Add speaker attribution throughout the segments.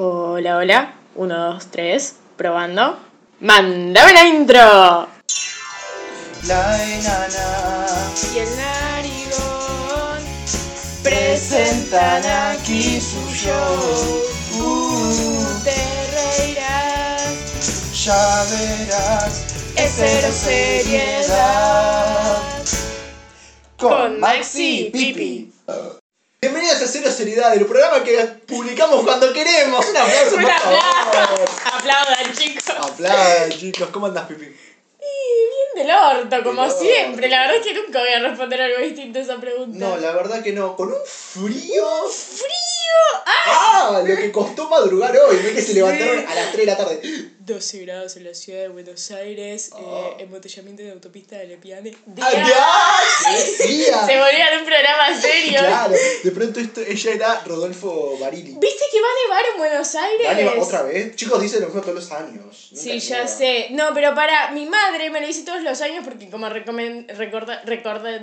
Speaker 1: Hola, hola. Uno, dos, tres. Probando. ¡Mándame la intro!
Speaker 2: La enana
Speaker 1: Y el narigón
Speaker 2: presentan aquí su show. Uh,
Speaker 1: Te reirás.
Speaker 2: ya verás,
Speaker 1: Es cero seriedad. Con Maxi Pipi.
Speaker 2: Bienvenidos a Cero Seriedad, el programa que publicamos cuando queremos. Un aplauso,
Speaker 1: Un aplauso. Aplaudan, chicos.
Speaker 2: Aplaudan, chicos. ¿Cómo andas, Pipi?
Speaker 1: Y bien del orto, como
Speaker 2: Del orto.
Speaker 1: siempre. La verdad es que nunca voy a responder algo distinto a esa pregunta.
Speaker 2: No, la verdad que no. Con un frío.
Speaker 1: ¡Frío! ¡Ah!
Speaker 2: ¡Ah! Lo que costó madrugar hoy. Es que se levantaron a las 3 de la tarde.
Speaker 1: 12 grados en la ciudad de Buenos Aires,
Speaker 2: Oh.
Speaker 1: eh, embotellamiento de autopista de Lepiane.
Speaker 2: ¡Ah, ya! ¡Qué fría!
Speaker 1: Se volvía de un programa serio.
Speaker 2: Claro, de pronto esto, ella era Rodolfo Barili.
Speaker 1: ¿Viste que va a nevar en Buenos Aires?
Speaker 2: ¿Vale, otra vez? Chicos, dicen lo mismo todos los años. Nunca
Speaker 1: Sí, ya sé. No, pero para mi madre me lo dice todos los años porque como recomen- recorda- recorda-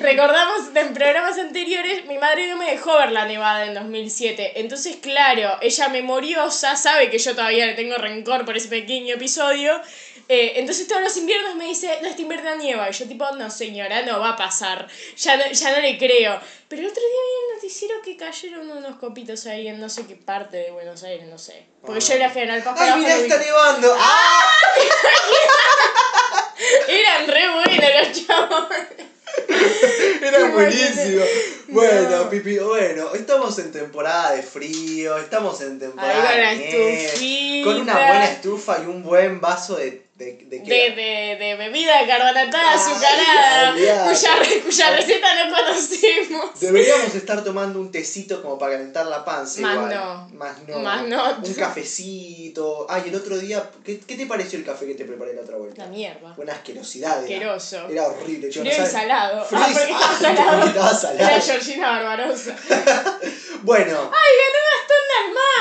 Speaker 1: recordamos en programas anteriores, mi madre no me dejó ver la nevada en 2007. Entonces, claro, ella memoriosa sabe que yo todavía le tengo rencor por ese pequeño episodio. Eh, entonces todos los inviernos me dice, no, esta invierno nieva. Y yo tipo, no señora, no va a pasar. Ya no, ya no le creo. Pero el otro día vi el noticiero que cayeron unos copitos ahí en no sé qué parte de Buenos Aires, no sé. Porque yo era General Paz
Speaker 2: ¡Ay,
Speaker 1: no
Speaker 2: está
Speaker 1: vi-
Speaker 2: nevando! ¡Ah!
Speaker 1: Eran re buenos los chavos.
Speaker 2: Era buenísimo.
Speaker 1: No.
Speaker 2: Bueno, Pipi, bueno, estamos en temporada de frío, estamos en temporada
Speaker 1: con
Speaker 2: de nieve, con una buena estufa y un buen vaso de... ¿De, de qué?
Speaker 1: De, de, de bebida carbonatada,
Speaker 2: Ay,
Speaker 1: azucarada, cuya, cuya receta no conocemos.
Speaker 2: Deberíamos estar tomando un tecito como para calentar la panza
Speaker 1: Más
Speaker 2: igual.
Speaker 1: no.
Speaker 2: Más no.
Speaker 1: Más no.
Speaker 2: Un cafecito. Ay, el otro día, ¿qué, qué te pareció el café que te preparé la otra vuelta?
Speaker 1: La mierda.
Speaker 2: Una asquerosidad. era.
Speaker 1: Asqueroso.
Speaker 2: Era horrible. Yo
Speaker 1: Frío y
Speaker 2: no sabía-
Speaker 1: salado.
Speaker 2: Frío
Speaker 1: Ah,
Speaker 2: y
Speaker 1: porque
Speaker 2: ah,
Speaker 1: salado.
Speaker 2: porque estaba salado.
Speaker 1: Era Georgina Barbarosa.
Speaker 2: Bueno,
Speaker 1: ¡Ay, ganó Gastón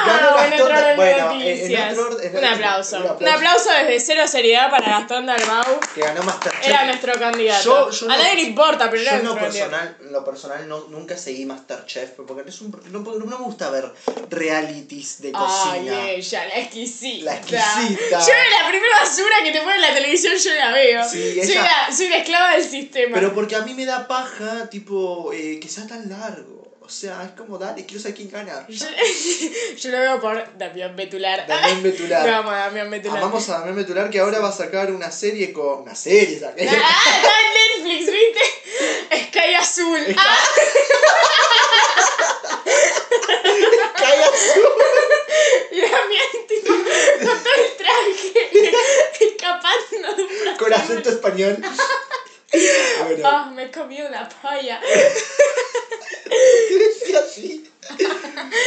Speaker 2: Ganó
Speaker 1: Dalmau! En
Speaker 2: Gastón
Speaker 1: de
Speaker 2: bueno,
Speaker 1: noticias.
Speaker 2: orden-
Speaker 1: un, aplauso.
Speaker 2: un
Speaker 1: un
Speaker 2: aplauso.
Speaker 1: desde cero seriedad para Gastón Dalmau.
Speaker 2: que ganó Masterchef.
Speaker 1: Era nuestro candidato.
Speaker 2: Yo- yo
Speaker 1: A
Speaker 2: no-
Speaker 1: nadie le importa, pero
Speaker 2: Yo
Speaker 1: era nuestro candidato.
Speaker 2: personal, lo personal no, nunca seguí Masterchef porque es un, no, no me gusta ver realities de cocina.
Speaker 1: Ay, ella, la exquisita.
Speaker 2: La exquisita.
Speaker 1: Yo era la primera basura que te pone en la televisión, yo la veo.
Speaker 2: Sí,
Speaker 1: soy,
Speaker 2: ella-
Speaker 1: la, soy la esclava del sistema.
Speaker 2: Pero porque a mí me da paja, tipo, eh, que sea tan largo. O sea, es como, dale, quiero saber quién gana.
Speaker 1: Yo, yo lo veo por Damián Betular.
Speaker 2: Damián Betular.
Speaker 1: Amo a Damián Betular.
Speaker 2: Amamos a Damián Betular que ahora va a sacar una serie con... Una serie, ¿sabes?
Speaker 1: Ah, está en Netflix, ¿viste? Sky Azul.
Speaker 2: Sky-
Speaker 1: Ah,
Speaker 2: Cae azul.
Speaker 1: y Damián, tipo, con todo el traje, escapando
Speaker 2: Con acento español. Bueno,
Speaker 1: Ah, me he comido una polla.
Speaker 2: decía así.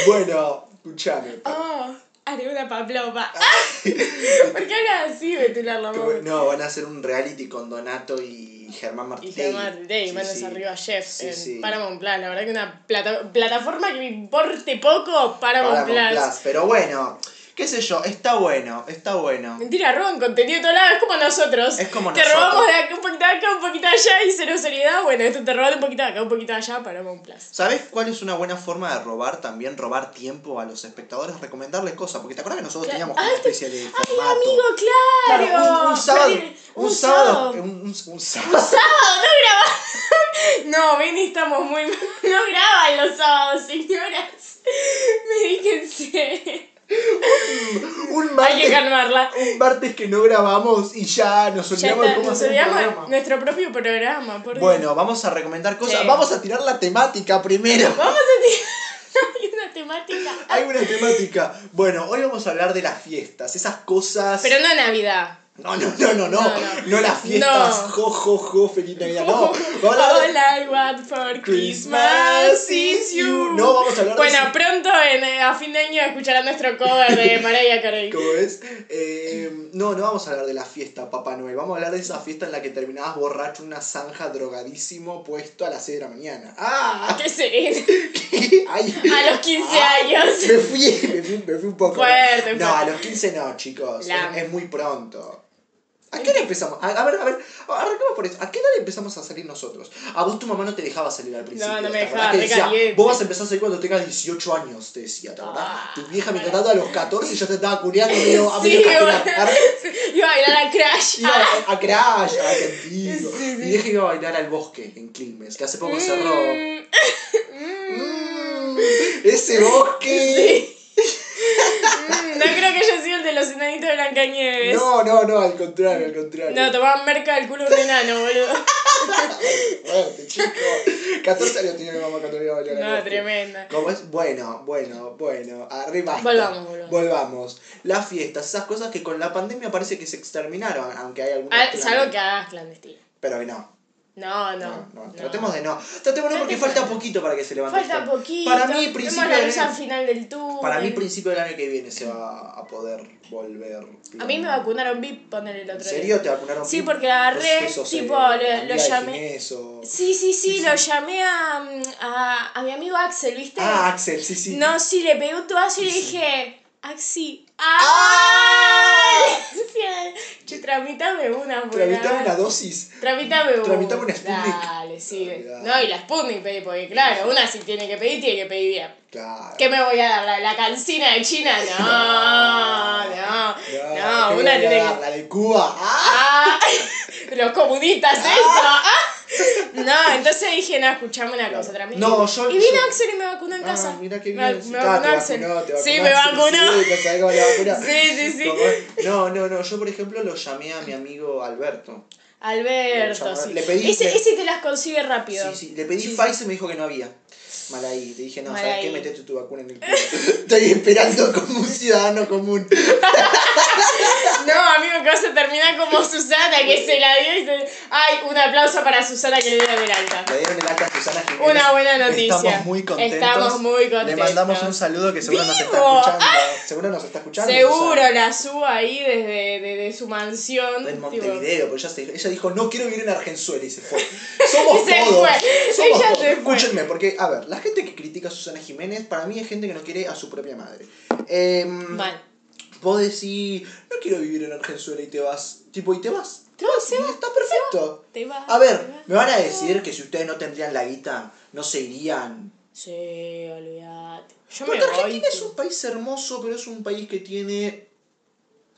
Speaker 2: Bueno, escúchame.
Speaker 1: Oh, haré una paploma. ¿Por qué hablas así, Betular la
Speaker 2: Como- No, van a hacer un reality con Donato y Germán
Speaker 1: Y
Speaker 2: Martínez.
Speaker 1: Germán Day,
Speaker 2: Sí,
Speaker 1: manos
Speaker 2: sí.
Speaker 1: arriba Chef
Speaker 2: Sí,
Speaker 1: en. Paramount Plus. La verdad que una plata- plataforma que me importe poco, Paramount,
Speaker 2: Paramount
Speaker 1: Plus.
Speaker 2: Plus. Pero bueno, qué sé yo, está bueno, está bueno.
Speaker 1: Mentira, roban contenido de todo lado, es como nosotros.
Speaker 2: Es como
Speaker 1: te
Speaker 2: nosotros.
Speaker 1: robamos de acá un poquito de acá, un poquito de allá y cero seriedad. Bueno, esto te roban un poquito de acá, un poquito de allá, Paramount Plus.
Speaker 2: ¿Sabes cuál es una buena forma de robar también? Robar tiempo a los espectadores, recomendarles cosas. Porque te acuerdas que nosotros
Speaker 1: Claro.
Speaker 2: teníamos una
Speaker 1: Ay, te-
Speaker 2: especie de
Speaker 1: ¡Ay,
Speaker 2: formato.
Speaker 1: amigo, claro!
Speaker 2: Claro, un, un sábado.
Speaker 1: Perdí-
Speaker 2: Un, sábado. Un, un- un sábado.
Speaker 1: ¡Sábado! ¡No grabamos! No, Benny, estamos muy... No graban los sábados, señoras. Medíquense.
Speaker 2: Un
Speaker 1: Hay que
Speaker 2: martes,
Speaker 1: calmarla.
Speaker 2: un martes que no grabamos y ya nos olvidamos de cómo hacer un programa.
Speaker 1: nuestro propio programa. Por Dios.
Speaker 2: Bueno, vamos a recomendar cosas.
Speaker 1: Sí.
Speaker 2: Vamos a tirar la temática primero.
Speaker 1: Vamos a tirar... Hay una temática.
Speaker 2: Hay una temática. Bueno, hoy vamos a hablar de las fiestas, esas cosas.
Speaker 1: Pero no Navidad.
Speaker 2: No, no, no, no, no.
Speaker 1: No,
Speaker 2: las fiestas. Jo, jo, jo, feliz Navidad. No.
Speaker 1: All I want for Christmas is you.
Speaker 2: No, vamos a hablar de
Speaker 1: Bueno, pronto en, eh, a fin de año escucharán nuestro cover de Mariah Carey.
Speaker 2: ¿Cómo es? Eh, no, no vamos a hablar de la fiesta, Papá Noel. Vamos a hablar de esa fiesta en la que terminabas borracho una zanja drogadísimo puesto a las 6 de la mañana. ¡Ah!
Speaker 1: ¿Qué?
Speaker 2: Ay.
Speaker 1: A los 15
Speaker 2: Ah,
Speaker 1: años.
Speaker 2: Me fui, me fui, me fui un poco.
Speaker 1: Fuerte,
Speaker 2: no, a los 15 no, chicos. Es muy pronto. ¿A qué edad empezamos? A, a ver, a ver, arrancamos por eso. ¿A qué edad empezamos a salir nosotros? A vos tu mamá no te dejaba salir al principio.
Speaker 1: No, no me
Speaker 2: ¿te
Speaker 1: dejaba, re
Speaker 2: decía. Vos vas a empezar a salir cuando tengas 18 años, te decía, ¿te acordás?
Speaker 1: Ah,
Speaker 2: tu vieja me tratando a los 14 y ya te estaba culiando medio, a
Speaker 1: Sí,
Speaker 2: medio cajenar.
Speaker 1: Iba a bailar a Crash.
Speaker 2: Iba a, a Crash, a Argentino.
Speaker 1: Sí, sí.
Speaker 2: Mi vieja iba a bailar al bosque en Quilmes, que hace poco cerró.
Speaker 1: Mm.
Speaker 2: Mm, ese bosque.
Speaker 1: No creo que haya sido el de los enanitos de Blancanieves.
Speaker 2: No, no, no, al contrario, al contrario.
Speaker 1: No, tomaban merca del culo de un enano, boludo.
Speaker 2: Fuerte, chico. 14 años tenía mi mamá cuando iba a bailar
Speaker 1: No, tremenda.
Speaker 2: ¿Cómo es? Bueno, bueno, bueno. Arriba.
Speaker 1: Volvamos, volvamos.
Speaker 2: Volvamos. Las fiestas, esas cosas que con la pandemia parece que se exterminaron, aunque hay planes.
Speaker 1: Salvo que hagas clandestino.
Speaker 2: Pero que no.
Speaker 1: No, no.
Speaker 2: No, no. Tratemos de no. Tratemos de no porque falta poquito para que se levante.
Speaker 1: Falta poquito.
Speaker 2: Para mí, principio
Speaker 1: la luz al final del túnel.
Speaker 2: Para mí, principio del año que viene se va a poder volver.
Speaker 1: A mí me vacunaron VIP, poner el
Speaker 2: ¿En
Speaker 1: otro
Speaker 2: serio?
Speaker 1: día.
Speaker 2: ¿Te vacunaron?
Speaker 1: Sí,
Speaker 2: VIP?
Speaker 1: porque agarré,
Speaker 2: ¿Vos qué sos,
Speaker 1: tipo,
Speaker 2: eh,
Speaker 1: lo- lo llamé- Sí, sí, sí,
Speaker 2: Sí,
Speaker 1: lo
Speaker 2: sí.
Speaker 1: llamé a, a, a mi amigo Axel, ¿viste?
Speaker 2: Ah, Axel, sí, sí.
Speaker 1: No, sí, le pegué un tubazo y le
Speaker 2: Sí.
Speaker 1: dije, Axi,
Speaker 2: ¡Ah!
Speaker 1: ¡ay! Che, tramitame una, por
Speaker 2: Tramitame
Speaker 1: favor.
Speaker 2: una dosis.
Speaker 1: Tramitame una.
Speaker 2: Tramitame una Sputnik.
Speaker 1: Dale, sí. No, y la Sputnik pedí, porque claro, una si tiene que pedir, tiene que pedir bien.
Speaker 2: Claro.
Speaker 1: ¿Qué me voy a dar? ¿La, la cancina de China? No, no, no,
Speaker 2: ¿qué
Speaker 1: una tiene que...
Speaker 2: La de Cuba. ¡Ah!
Speaker 1: Ah, los comunistas, eso. Ah. No, entonces dije, no, escuchame una cosa.
Speaker 2: No, yo-
Speaker 1: Y vino
Speaker 2: yo-
Speaker 1: Axel y me vacunó en casa.
Speaker 2: Ah, mira qué
Speaker 1: Me-
Speaker 2: bien.
Speaker 1: Me,
Speaker 2: Ah,
Speaker 1: vacunó Axel. Sí, me vacunó.
Speaker 2: Sí, le vacunó.
Speaker 1: Sí, sí.
Speaker 2: No, no, no. Yo, por ejemplo, lo llamé a mi amigo Alberto.
Speaker 1: Alberto,
Speaker 2: Le
Speaker 1: sí.
Speaker 2: pedí-
Speaker 1: ese,
Speaker 2: le-
Speaker 1: ese te las consigue rápido.
Speaker 2: Sí, sí. Le pedí
Speaker 1: Sí, sí.
Speaker 2: Pfizer y me dijo que no había. Mal ahí. Le dije, no,
Speaker 1: Mal
Speaker 2: ¿sabes qué? Metete tu vacuna en el culo. Estoy esperando como un ciudadano común.
Speaker 1: No, amigo, que terminar como Susana, que se la dio y se... Ay, un aplauso para Susana que le dieron el alta.
Speaker 2: Le dieron el alta a Susana Jiménez.
Speaker 1: Una buena noticia.
Speaker 2: Estamos muy contentos.
Speaker 1: Estamos muy contentos.
Speaker 2: Le mandamos un saludo que seguro nos está
Speaker 1: ¡Vivo!
Speaker 2: escuchando. Seguro nos está escuchando.
Speaker 1: Seguro
Speaker 2: Susana.
Speaker 1: la subo ahí desde, desde su mansión.
Speaker 2: En
Speaker 1: tipo.
Speaker 2: Montevideo, porque ella, se- ella dijo, no quiero vivir en Argenzuela y se fue. Somos
Speaker 1: se
Speaker 2: todos.
Speaker 1: fue.
Speaker 2: Somos
Speaker 1: Ella
Speaker 2: todos.
Speaker 1: se fue.
Speaker 2: Escúchenme, porque, a ver, la gente que critica a Susana Jiménez, para mí es gente que no quiere a su propia madre. Em,
Speaker 1: Mal.
Speaker 2: Vos decís, no quiero vivir en Argenzuela y te vas. Tipo, y te vas.
Speaker 1: Te vas, se va,
Speaker 2: está perfecto.
Speaker 1: Te va.
Speaker 2: A ver,
Speaker 1: te
Speaker 2: me van a decir que si ustedes no tendrían la guita, no se irían.
Speaker 1: Sí, olvídate. Yo
Speaker 2: Porque
Speaker 1: me voy.
Speaker 2: Argentina es un país hermoso, pero es un país que tiene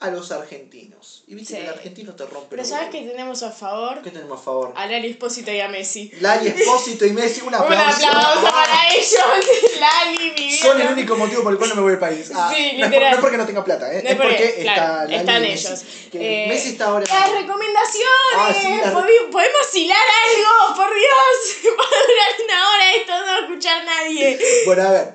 Speaker 2: a los argentinos. Y viste
Speaker 1: Sí.
Speaker 2: que el argentino te rompe.
Speaker 1: Pero
Speaker 2: los
Speaker 1: ¿sabes qué tenemos a favor?
Speaker 2: ¿Qué tenemos a favor?
Speaker 1: A Lali Espósito y a Messi.
Speaker 2: Lali Espósito y Messi, un
Speaker 1: Un
Speaker 2: aplauso.
Speaker 1: aplauso
Speaker 2: Ah,
Speaker 1: para ellos. Lali, mi vida.
Speaker 2: Son el único motivo por el cual no me voy del país. Ah,
Speaker 1: Sí,
Speaker 2: no, es por-
Speaker 1: literal.
Speaker 2: no es porque no tenga plata, ¿eh?
Speaker 1: No
Speaker 2: es porque, está
Speaker 1: claro,
Speaker 2: Lali
Speaker 1: están
Speaker 2: y Messi.
Speaker 1: ellos.
Speaker 2: Que
Speaker 1: Eh,
Speaker 2: Messi está ahora.
Speaker 1: Las recomendaciones.
Speaker 2: Ah, sí, las-
Speaker 1: Podemos hilar algo, por Dios. Va a durar una hora esto, no va a escuchar nadie.
Speaker 2: Bueno, a ver.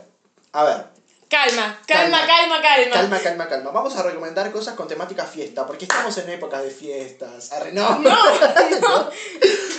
Speaker 2: A ver.
Speaker 1: Calma, calma,
Speaker 2: Calma.
Speaker 1: calma, calma.
Speaker 2: Calma, calma, calma. Vamos a recomendar cosas con temática fiesta, porque estamos en épocas de fiestas. Arre, no,
Speaker 1: No, no.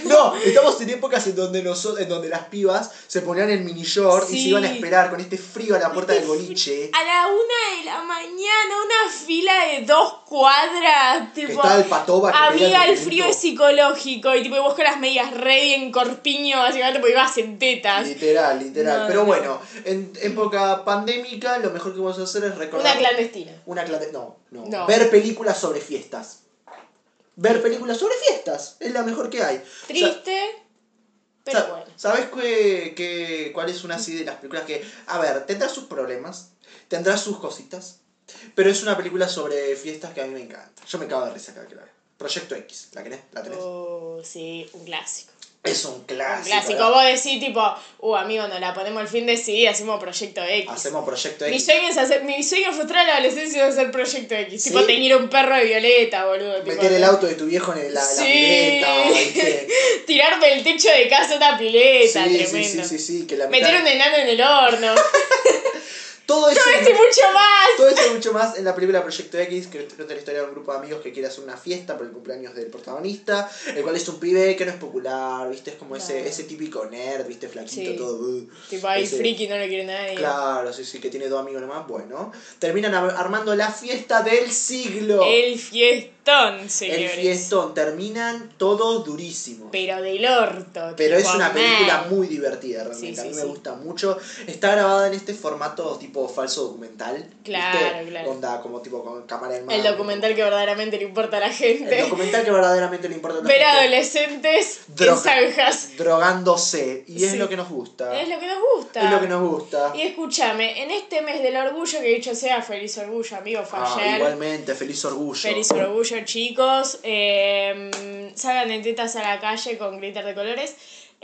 Speaker 2: No, estamos en épocas en donde, noso- en donde las pibas se ponían el mini short y se iban a esperar con este frío a la puerta
Speaker 1: Este
Speaker 2: del boliche.
Speaker 1: A la una de la mañana, una fila de dos cuadras.
Speaker 2: Que
Speaker 1: Tipo,
Speaker 2: estaba el patoba que
Speaker 1: amiga, el frío es psicológico. Y tipo, vos con las medias re bien corpiño, básicamente, porque ibas en tetas.
Speaker 2: Literal, literal.
Speaker 1: No,
Speaker 2: Pero
Speaker 1: no.
Speaker 2: bueno, en época pandémica lo mejor que vamos a hacer es recordar...
Speaker 1: Una clandestina.
Speaker 2: Una clave. No, no,
Speaker 1: No.
Speaker 2: Ver películas sobre fiestas. Ver películas sobre fiestas. Es la mejor que hay.
Speaker 1: Triste, pero
Speaker 2: Sa-
Speaker 1: bueno.
Speaker 2: ¿Sabes qué, qué- cuál es una así de las películas que... A ver, tendrá sus problemas, tendrá sus cositas, pero es una película sobre fiestas que a mí me encanta. Yo me cago de risa cada que la veo. Proyecto X, ¿la querés? ¿La tenés?
Speaker 1: Oh, sí, un clásico.
Speaker 2: Es un
Speaker 1: Un
Speaker 2: clásico.
Speaker 1: clásico.
Speaker 2: ¿verdad?
Speaker 1: Vos decís, tipo, uh, amigo, nos la ponemos el fin de sí, hacemos Proyecto X.
Speaker 2: Hacemos Proyecto
Speaker 1: Mi
Speaker 2: X.
Speaker 1: sueño, es hacer, mi sueño frustrado en la adolescencia es hacer Proyecto X.
Speaker 2: ¿Sí?
Speaker 1: Tipo, teñir un perro de violeta, boludo. tipo,
Speaker 2: Meter el auto de tu viejo en la, la
Speaker 1: Sí.
Speaker 2: pileta, ¿viste?
Speaker 1: Tirarme el techo de casa una pileta,
Speaker 2: Sí, sí,
Speaker 1: tremendo.
Speaker 2: sí, sí, sí, que la
Speaker 1: Meter
Speaker 2: mitad-
Speaker 1: un enano en el horno.
Speaker 2: Todo eso...
Speaker 1: Todo esto y mucho más.
Speaker 2: Todo esto y mucho más en la película Proyecto X, que cuenta la historia de un grupo de amigos que quiere hacer una fiesta por el cumpleaños del protagonista, el cual es un pibe que no es popular, ¿viste? Es como ese, ese típico nerd, ¿viste? Flaquito,
Speaker 1: Sí.
Speaker 2: todo. uh.
Speaker 1: Tipo, ahí
Speaker 2: Ese-
Speaker 1: friki, no lo quiere nadie.
Speaker 2: Claro, sí, sí, que tiene dos amigos nomás. Bueno, terminan ar- armando la fiesta del siglo.
Speaker 1: El fiestón,
Speaker 2: El
Speaker 1: señores.
Speaker 2: fiestón, terminan todos durísimos.
Speaker 1: Pero del orto.
Speaker 2: Pero es una película muy divertida, realmente.
Speaker 1: Sí, sí,
Speaker 2: a mí me gusta mucho. Está grabada en este formato tipo falso falso documental.
Speaker 1: Claro,
Speaker 2: ¿viste?
Speaker 1: claro.
Speaker 2: Onda como tipo con cámara en mano.
Speaker 1: El documental que verdaderamente le importa a la
Speaker 2: El
Speaker 1: gente.
Speaker 2: documental que verdaderamente le importa a la
Speaker 1: Ver
Speaker 2: gente.
Speaker 1: adolescentes en
Speaker 2: Droga-
Speaker 1: zanjas.
Speaker 2: Drogándose. Y es
Speaker 1: Sí.
Speaker 2: lo que nos gusta.
Speaker 1: Es lo que nos gusta.
Speaker 2: Es lo que nos gusta.
Speaker 1: Y escúchame, en este mes del orgullo, que dicho sea, feliz orgullo, amigo, fue
Speaker 2: Ah,
Speaker 1: ayer.
Speaker 2: igualmente, feliz orgullo.
Speaker 1: Feliz orgullo, chicos. Eh, salgan de tetas a la calle con glitter de colores.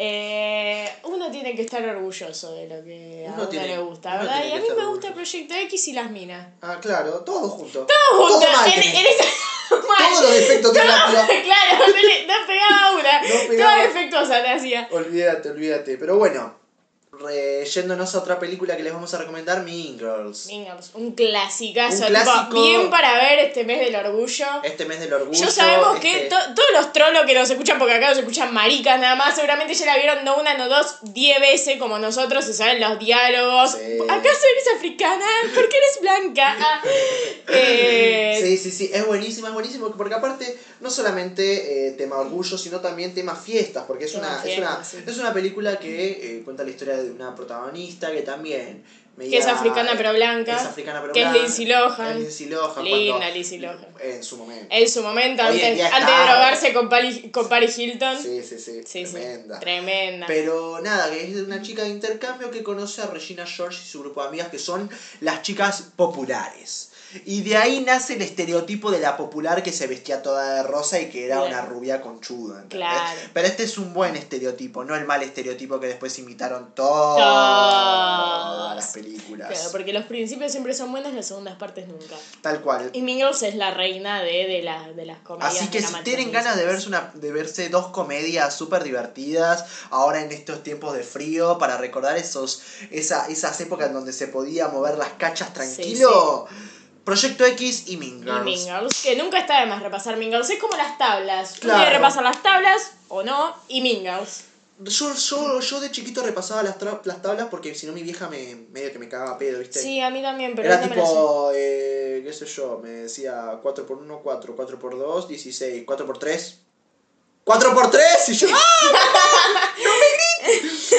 Speaker 1: Eh, uno tiene que estar orgulloso de lo que a
Speaker 2: Uno
Speaker 1: uno
Speaker 2: tiene-
Speaker 1: le gusta,
Speaker 2: uno
Speaker 1: ¿verdad? Y a
Speaker 2: que
Speaker 1: mí me gusta. Proyecto X y las minas.
Speaker 2: Ah, claro, todo junto.
Speaker 1: Todo junto,
Speaker 2: mal
Speaker 1: en,
Speaker 2: tenés.
Speaker 1: en esa... mal.
Speaker 2: Todos los defectos tiene la
Speaker 1: claro, no, le- no pegaba una.
Speaker 2: No pegaba.
Speaker 1: Toda defectuosa te hacía.
Speaker 2: Olvídate, olvídate. Pero bueno, re- yéndonos a otra película que les vamos a recomendar, Mean Girls.
Speaker 1: Mean Girls, un clasicazo,
Speaker 2: Un
Speaker 1: tipo,
Speaker 2: clásico.
Speaker 1: bien para ver este mes del orgullo.
Speaker 2: Este mes del orgullo.
Speaker 1: Ya sabemos que
Speaker 2: este-
Speaker 1: to- todos los trolos que nos escuchan, porque acá nos escuchan maricas nada más, seguramente ya la vieron no una, no dos, diez veces como nosotros, se saben los diálogos.
Speaker 2: Sí.
Speaker 1: ¿Acaso eres africana? ¿Por qué eres blanca? Ah, eh,
Speaker 2: Sí, sí, sí, es buenísima, es buenísimo, porque aparte no solamente eh, tema orgullo, sino también tema fiestas, porque es, una, es, una,
Speaker 1: sí.
Speaker 2: es una película que eh, cuenta la historia de una protagonista que también...
Speaker 1: Que es africana pero blanca,
Speaker 2: Es africana pero
Speaker 1: que es
Speaker 2: blanca.
Speaker 1: Lindsay Lohan.
Speaker 2: Es Lindsay Lohan.
Speaker 1: Linda Lindsay Lohan.
Speaker 2: En su momento.
Speaker 1: En su momento, antes, antes de drogarse con, Pali- con Paris Hilton.
Speaker 2: Sí, sí, sí,
Speaker 1: Sí, sí,
Speaker 2: tremenda.
Speaker 1: Tremenda.
Speaker 2: Pero nada, que es una chica de intercambio que conoce a Regina George y su grupo de amigas que son las chicas populares. Y de ahí nace el estereotipo de la popular que se vestía toda de rosa y que era
Speaker 1: Claro.
Speaker 2: una rubia conchuda.
Speaker 1: Claro.
Speaker 2: Pero este es un buen estereotipo, no el mal estereotipo que después imitaron todas las películas.
Speaker 1: Claro, porque los principios siempre son buenos, las segundas partes nunca.
Speaker 2: Tal cual.
Speaker 1: Y Girls es la reina de, de, la, de las comedias.
Speaker 2: Así que si tienen ganas de verse, una, de verse dos comedias súper divertidas, ahora en estos tiempos de frío, para recordar esos, esa, esas épocas en donde se podía mover las cachas tranquilo, Proyecto X y Mean
Speaker 1: Y
Speaker 2: Girls.
Speaker 1: Mean Girls, que nunca está de más repasar Mean Girls. Es como las tablas. Uno
Speaker 2: Claro.
Speaker 1: que repasar las tablas o no. Y Mean Girls.
Speaker 2: Yo, yo, yo de chiquito repasaba las, tra- las tablas porque si no mi vieja me medio que me cagaba pedo, ¿viste?
Speaker 1: Sí, a mí también, pero
Speaker 2: Era tipo, eh, qué sé yo, me decía 4x1, 4, 4x2, 16, 4x3. ¡4x3! Y yo, ¡ah!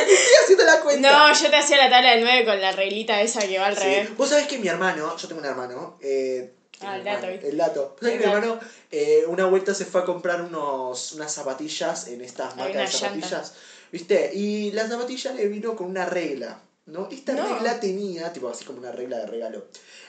Speaker 2: Estoy haciendo la cuenta.
Speaker 1: No, yo te hacía la tabla del 9 con la reglita esa que va al
Speaker 2: Sí.
Speaker 1: revés.
Speaker 2: Vos sabés que mi hermano, yo tengo un hermano, eh,
Speaker 1: Ah, el dato,
Speaker 2: el dato. Vos sabés
Speaker 1: El
Speaker 2: que mi hermano, eh, una vuelta se fue a comprar unos, unas zapatillas en estas marcas de zapatillas, ¿viste? Y la zapatilla le vino con una regla, ¿no? Esta
Speaker 1: No.
Speaker 2: regla tenía, tipo así como una regla de regalo.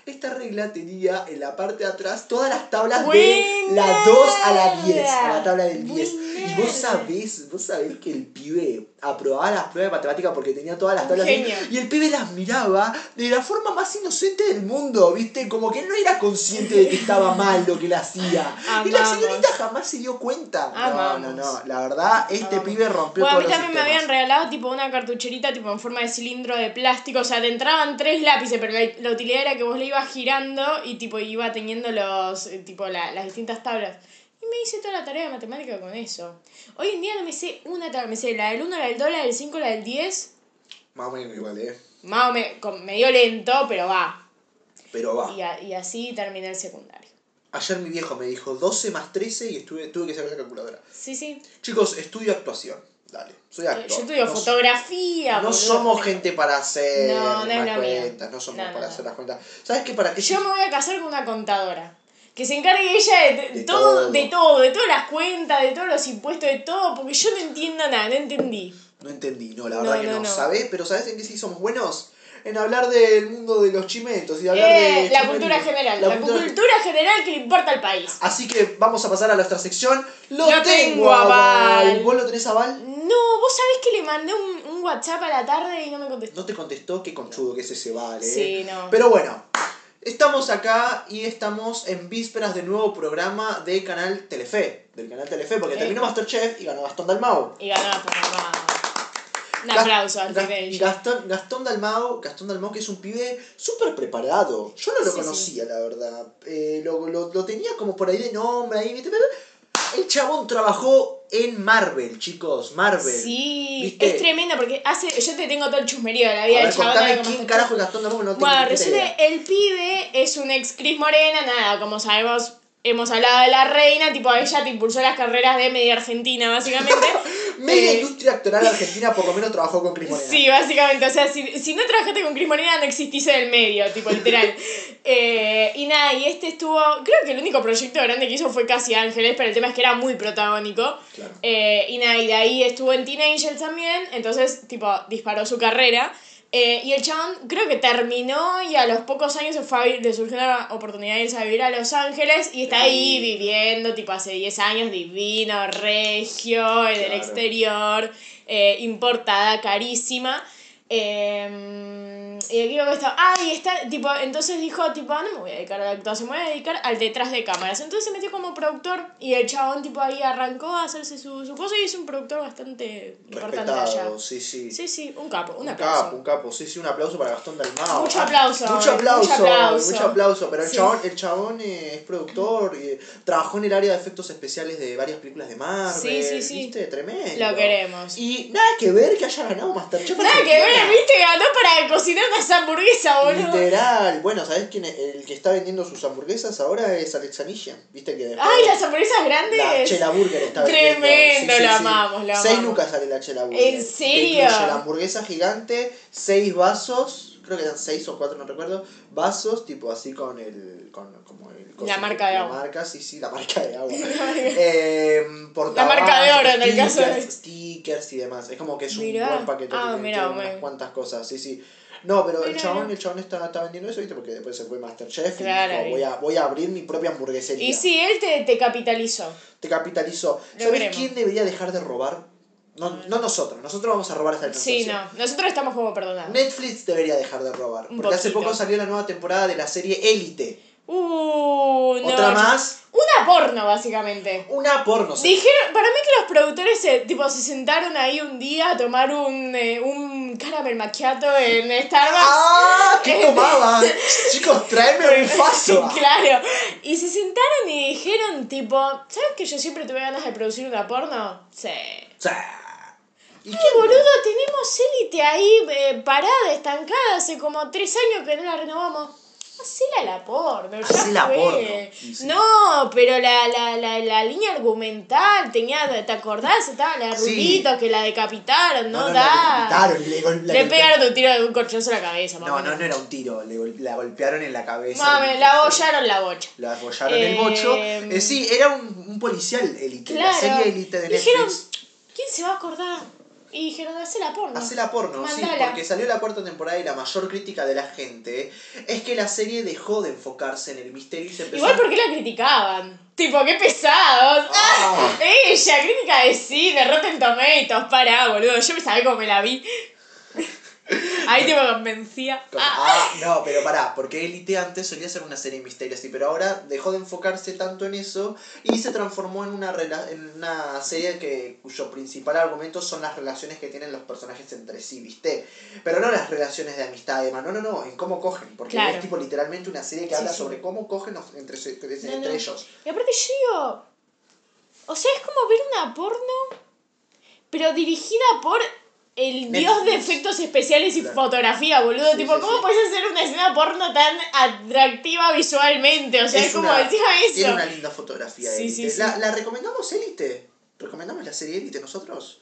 Speaker 2: Esta regla tenía en la parte de atrás todas las tablas de la
Speaker 1: Buena.
Speaker 2: 2 a la 10, a la tabla del 10.
Speaker 1: Buena.
Speaker 2: Y vos sabés, vos sabés que el pibe aprobaba las pruebas de matemática porque tenía todas las tablas.
Speaker 1: genio.
Speaker 2: y el pibe las miraba de la forma más inocente del mundo, ¿viste? Como que él no era consciente de que estaba mal lo que él hacía. Y la
Speaker 1: Amamos.
Speaker 2: señorita jamás se dio cuenta. No, no,
Speaker 1: Amamos.
Speaker 2: no. La verdad, este
Speaker 1: Amamos.
Speaker 2: pibe rompió
Speaker 1: Bueno, a mí
Speaker 2: todos los
Speaker 1: también me habían regalado tipo una cartucherita tipo en forma de cilindro de plástico, o sea, te entraban tres lápices, pero la, la utilidad era que vos le ibas girando y tipo iba teniendo los eh, tipo la- las distintas tablas. Me hice toda la tarea de matemática con eso. Hoy en día no me sé una tabla, me sé la del 1, la del 2, la del 5, la del 10.
Speaker 2: Más o menos igual, ¿eh?
Speaker 1: Más o menos, medio lento, pero va.
Speaker 2: Pero va.
Speaker 1: Y, a- y así terminé el secundario.
Speaker 2: Ayer mi viejo me dijo 12 más 13 y estuve, tuve que sacar la calculadora.
Speaker 1: Sí, sí.
Speaker 2: Chicos, estudio actuación. Dale, soy actor.
Speaker 1: Yo estudio
Speaker 2: No-
Speaker 1: fotografía.
Speaker 2: No somos gente para hacer
Speaker 1: No, no
Speaker 2: las cuentas, no somos
Speaker 1: No, no,
Speaker 2: para
Speaker 1: no.
Speaker 2: hacer las cuentas. ¿Sabes qué? Para qué
Speaker 1: Yo me voy a casar con una contadora. Que se encargue ella de,
Speaker 2: De
Speaker 1: todo,
Speaker 2: todo.
Speaker 1: de todo, de todas las cuentas, de todos los impuestos, de todo, porque yo no entiendo nada, no entendí.
Speaker 2: No entendí, no, la
Speaker 1: No,
Speaker 2: verdad que
Speaker 1: no,
Speaker 2: no.
Speaker 1: no.
Speaker 2: ¿Sabés? Pero ¿sabés en qué sí somos buenos? En hablar del mundo de los chimentos y hablar
Speaker 1: Eh,
Speaker 2: de...
Speaker 1: la cultura general,
Speaker 2: La
Speaker 1: la,
Speaker 2: cultura-
Speaker 1: cultura... general que le importa al país.
Speaker 2: Así que vamos a pasar a nuestra sección. Lo,
Speaker 1: Lo
Speaker 2: tengo, aval.
Speaker 1: aval.
Speaker 2: ¿Vos lo tenés aval?
Speaker 1: No, vos sabés que le mandé un, un WhatsApp a la tarde y no me contestó.
Speaker 2: No te contestó, qué conchudo que es ese vale.
Speaker 1: Sí, no.
Speaker 2: Pero bueno, estamos acá y estamos en vísperas de nuevo programa de Canal Telefe. Del canal Telefe, porque terminó Masterchef y ganó Gastón Dalmau.
Speaker 1: Y ganó a mamá. Un aplauso al pibe.
Speaker 2: Gastón, Gastón Dalmau, Gastón Dalmau que es un pibe súper preparado. Yo no lo
Speaker 1: Sí,
Speaker 2: conocía, la verdad. Eh, lo, lo, lo tenía como por ahí de nombre, ahí, ¿viste? El chabón trabajó en Marvel, chicos, Marvel.
Speaker 1: Sí,
Speaker 2: ¿Viste?
Speaker 1: es tremendo porque hace. Yo te tengo todo el chusmerío de la vida del chabón.
Speaker 2: contame quién carajo es Gastón Dalmau, que no tengo
Speaker 1: Bueno, resulta el pibe es un ex Cris Morena, nada, como sabemos, hemos hablado de la reina, tipo ella te impulsó las carreras de media argentina, básicamente.
Speaker 2: Media
Speaker 1: Eh,
Speaker 2: industria actoral argentina por lo menos trabajó con Cris Morena.
Speaker 1: Sí, básicamente, o sea, si, si no trabajaste con Cris Morena no existís en el medio, tipo, literal. Eh, y nada, y este estuvo, creo que el único proyecto grande que hizo fue Casi Ángeles, pero el tema es que era muy protagónico.
Speaker 2: Claro.
Speaker 1: Eh, y nada, y de ahí estuvo en Teen Angels también, entonces, tipo, disparó su carrera. Eh, y el chabón creo que terminó y a los pocos años se fue a vivir- le surgió una oportunidad de irse a vivir a Los Ángeles y está ahí viviendo, tipo hace 10 años, divino, regio, en el exterior, eh, importada, carísima. Eh, y aquí creo que está. Ah, y está, tipo, entonces dijo, tipo, no me voy a dedicar a la actuación, me voy a dedicar al detrás de cámaras. Entonces se metió como productor y el chabón, tipo, ahí arrancó a hacerse su, su cosa y es un productor bastante importante allá.
Speaker 2: Sí, sí.
Speaker 1: Sí, sí, un capo, un
Speaker 2: Un
Speaker 1: aplauso.
Speaker 2: capo, un capo, sí, sí, un aplauso para Gastón Dalmau.
Speaker 1: Mucho
Speaker 2: Ah,
Speaker 1: aplauso,
Speaker 2: Mucho aplauso,
Speaker 1: mucho aplauso.
Speaker 2: mucho aplauso. Pero el
Speaker 1: Sí.
Speaker 2: chabón, el chabón eh, es productor, y trabajó en el área de efectos especiales de varias películas de Marvel.
Speaker 1: Sí, sí, sí.
Speaker 2: ¿viste? Tremendo.
Speaker 1: Lo queremos.
Speaker 2: Y nada que ver que haya ganado Masterchef.
Speaker 1: Nada que ver. Viste, ganó para cocinar unas hamburguesas, boludo.
Speaker 2: Literal. Bueno, ¿sabés quién es? El que está vendiendo sus hamburguesas ahora es Alexa Nishian. ¿Viste que
Speaker 1: Ay, las hamburguesas
Speaker 2: la
Speaker 1: grandes.
Speaker 2: Chela Burger está
Speaker 1: Tremendo,
Speaker 2: vendiendo?
Speaker 1: lo amamos,
Speaker 2: 6
Speaker 1: amamos.
Speaker 2: lucas sale la Chela Burger.
Speaker 1: ¿En serio?
Speaker 2: la hamburguesa gigante, 6 vasos, creo que eran 6 o 4, no recuerdo, vasos, tipo así con el... Con, como el
Speaker 1: La marca de
Speaker 2: la
Speaker 1: agua.
Speaker 2: marca, sí, sí, la marca de agua. eh,
Speaker 1: La marca de oro en el caso de-
Speaker 2: Stickers y demás. Es como que es un
Speaker 1: Mirá.
Speaker 2: buen paquete
Speaker 1: Ah,
Speaker 2: que cuantas cosas, sí, sí. No, pero el chabón, el chabón está, está vendiendo eso, ¿viste? Porque después se fue Masterchef
Speaker 1: Claro,
Speaker 2: y dijo, voy a, voy a abrir mi propia hamburguesería.
Speaker 1: Y sí, él te, te capitalizó.
Speaker 2: Te capitalizó.
Speaker 1: Lo
Speaker 2: ¿Sabes
Speaker 1: veremos.
Speaker 2: quién debería dejar de robar? No, no nosotros, nosotros vamos a robar hasta el
Speaker 1: Sí, no. Nosotros estamos como perdonados.
Speaker 2: Netflix debería dejar de robar.
Speaker 1: Un
Speaker 2: Porque hace poco salió la nueva temporada de la serie Élite.
Speaker 1: Uh, no.
Speaker 2: Otra más,
Speaker 1: Una porno, básicamente.
Speaker 2: una porno.
Speaker 1: Dijeron, para mí que los productores se, tipo, se sentaron ahí un día a tomar un, eh, un caramel macchiato en Starbucks.
Speaker 2: ¡Ah! ¿Qué tomaban? Chicos, tráeme un vaso.
Speaker 1: Claro. Y se sentaron y dijeron, tipo, ¿sabes que yo siempre tuve ganas de producir una porno? Sí.
Speaker 2: Sea, ¿Y
Speaker 1: Ay, boludo, tenemos élite ahí eh, parada, estancada, hace como tres años que no la renovamos. Hacela la porno,
Speaker 2: Hacela porno, sí.
Speaker 1: No, pero la, la, la, la línea argumental tenía, ¿te acordás? Estaba la
Speaker 2: Sí.
Speaker 1: Rulito que la decapitaron, no,
Speaker 2: No, no,
Speaker 1: da.
Speaker 2: la decapitaron, le
Speaker 1: Le pegaron un tiro de un corchazo a la cabeza,
Speaker 2: No,
Speaker 1: mamá.
Speaker 2: no, no era un tiro, le gol- la golpearon en la cabeza.
Speaker 1: Mami, la bollaron la bocha.
Speaker 2: La apoyaron el
Speaker 1: Eh,
Speaker 2: bocho. Eh, sí, era un, un policial élite. La serie élite de Netflix.
Speaker 1: Dijeron, ¿quién se va a acordar? Y dijeron, hace la porno.
Speaker 2: Hace la porno, sí,
Speaker 1: Mandala.
Speaker 2: porque salió la cuarta temporada y la mayor crítica de la gente es que la serie dejó de enfocarse en el misterio y se empezó
Speaker 1: Igual porque la criticaban. Tipo, qué pesados.
Speaker 2: Ah.
Speaker 1: Ella, crítica de cine, Rotten Tomatoes, pará, boludo. Yo me sabía cómo me la vi. Ahí tipo convencía.
Speaker 2: Como,
Speaker 1: Ah,
Speaker 2: ah, no, pero pará, porque Elite antes solía ser una serie de misterio así, pero ahora dejó de enfocarse tanto en eso y se transformó en una, rela- en una serie que, cuyo principal argumento son las relaciones que tienen los personajes entre sí, ¿viste? Pero no las relaciones de amistad, Emma, no, no, no, en cómo cogen, porque
Speaker 1: Claro.
Speaker 2: es tipo literalmente una serie que
Speaker 1: Sí,
Speaker 2: habla
Speaker 1: sí.
Speaker 2: sobre cómo cogen los- entre, entre
Speaker 1: No, no.
Speaker 2: ellos.
Speaker 1: Y aparte yo digo. O sea, es como ver una porno, pero dirigida por el dios de efectos especiales y
Speaker 2: Claro.
Speaker 1: fotografía, boludo.
Speaker 2: Sí,
Speaker 1: tipo,
Speaker 2: sí,
Speaker 1: ¿cómo
Speaker 2: sí.
Speaker 1: puedes hacer una escena porno tan atractiva visualmente? O sea, es, como
Speaker 2: una-
Speaker 1: decía
Speaker 2: Tiene
Speaker 1: eso.
Speaker 2: una linda fotografía.
Speaker 1: Sí.
Speaker 2: ¿La, ¿La recomendamos Elite? ¿Recomendamos la serie Elite nosotros?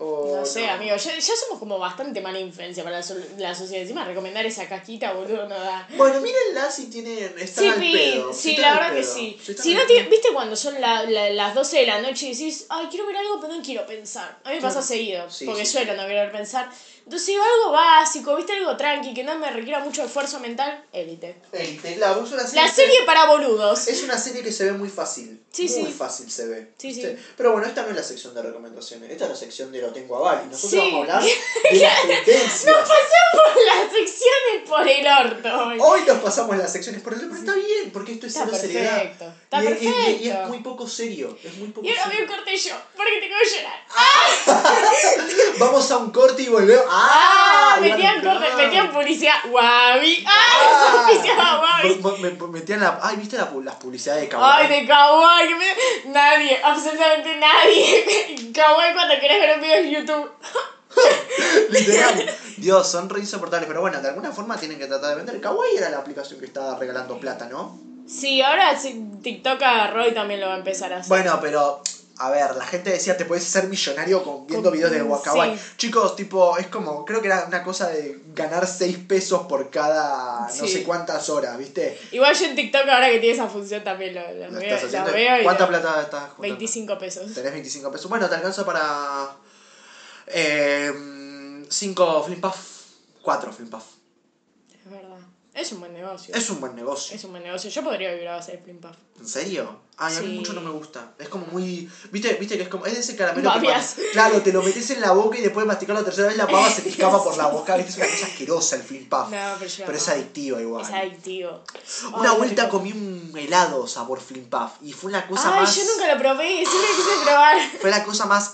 Speaker 2: O
Speaker 1: No sé, amigo, ya, ya somos como bastante mala influencia para la, so- la sociedad. Encima recomendar esa caquita, boludo, no da.
Speaker 2: Bueno, mírenla si tienen. Están
Speaker 1: Sí,
Speaker 2: al
Speaker 1: Pi,
Speaker 2: pedo.
Speaker 1: sí,
Speaker 2: están
Speaker 1: la verdad que sí. Si no tiene- viste cuando son la- la- las 12 de la noche y decís, ay, quiero ver algo, pero no quiero pensar. A mí me pasa seguido,
Speaker 2: Sí,
Speaker 1: porque
Speaker 2: sí,
Speaker 1: suelo no querer pensar. Entonces, algo básico, viste, algo tranqui, que no me requiera mucho esfuerzo mental, élite.
Speaker 2: Elite, claro, es una serie.
Speaker 1: La serie para boludos.
Speaker 2: Es una serie que se ve muy fácil.
Speaker 1: Sí,
Speaker 2: muy
Speaker 1: sí.
Speaker 2: fácil se ve.
Speaker 1: Sí, sí.
Speaker 2: Pero bueno, esta no es la sección de recomendaciones. Esta es la sección de lo tengo a Bali. Nosotros
Speaker 1: Sí.
Speaker 2: vamos a hablar de las tendencias.
Speaker 1: Pasamos las secciones por el orto hoy.
Speaker 2: Hoy nos pasamos las secciones por el pero está bien, porque esto es
Speaker 1: Está
Speaker 2: cero seriedad.
Speaker 1: perfecto. Está
Speaker 2: y, es- y es- y es
Speaker 1: perfecto.
Speaker 2: muy poco serio. Es muy poco
Speaker 1: Y ahora
Speaker 2: serio.
Speaker 1: me corté yo, porque tengo que llorar.
Speaker 2: Vamos a un corte y volvemos.
Speaker 1: ¡Ah!
Speaker 2: ¡Ah!
Speaker 1: metían,
Speaker 2: ah.
Speaker 1: metían publicidad. ¡Guavi! ¡Ah!
Speaker 2: Ah. Mo- me- me- metían la. Ay, ¿viste la, las publicidades de Kawaii?
Speaker 1: Ay, de Kawaii. me- Nadie, absolutamente nadie. Kawaii cuando querés ver un video en YouTube.
Speaker 2: Literal. Dios, son re insoportables. Pero bueno, de alguna forma tienen que tratar de vender. Kawaii era la aplicación que estaba regalando plata, ¿no?
Speaker 1: Sí, ahora TikTok agarró y también lo va a empezar a hacer.
Speaker 2: Bueno, pero a ver, la gente decía, te puedes hacer millonario con, viendo videos de Wakawai.
Speaker 1: sí.
Speaker 2: Chicos, tipo, es como, creo que era una cosa de ganar 6 pesos por cada no
Speaker 1: Sí.
Speaker 2: sé cuántas horas, ¿viste?
Speaker 1: Igual yo en TikTok ahora que tiene esa función también lo, lo
Speaker 2: Lo
Speaker 1: veo,
Speaker 2: estás
Speaker 1: lo veo y
Speaker 2: ¿Cuánta
Speaker 1: lo-
Speaker 2: plata estás juntando?
Speaker 1: 25 pesos.
Speaker 2: Tenés 25 pesos. Bueno, te alcanza para. 5 Flimpuff. 4 Flimpuff.
Speaker 1: Es verdad. Es un buen negocio.
Speaker 2: Es un buen negocio.
Speaker 1: Es un buen negocio. Yo podría vivir a base de Flim Puff.
Speaker 2: ¿En serio? Ay, a mí
Speaker 1: Sí.
Speaker 2: mucho no me gusta. Es como muy. ¿Viste, viste que es como. Es ese caramelo que
Speaker 1: Babias.
Speaker 2: cuando- Claro, te lo metes en la boca y después de masticar la tercera vez la pava se te escapa por la boca. ¿Viste? Es una cosa asquerosa el Flimpuff.
Speaker 1: No, pero yo
Speaker 2: pero es adictivo igual.
Speaker 1: Es adictivo.
Speaker 2: Una
Speaker 1: Ay,
Speaker 2: vuelta comí un helado sabor Flimpuff y fue una cosa
Speaker 1: Ay,
Speaker 2: más.
Speaker 1: yo nunca lo probé. Siempre quise probar.
Speaker 2: Fue la cosa más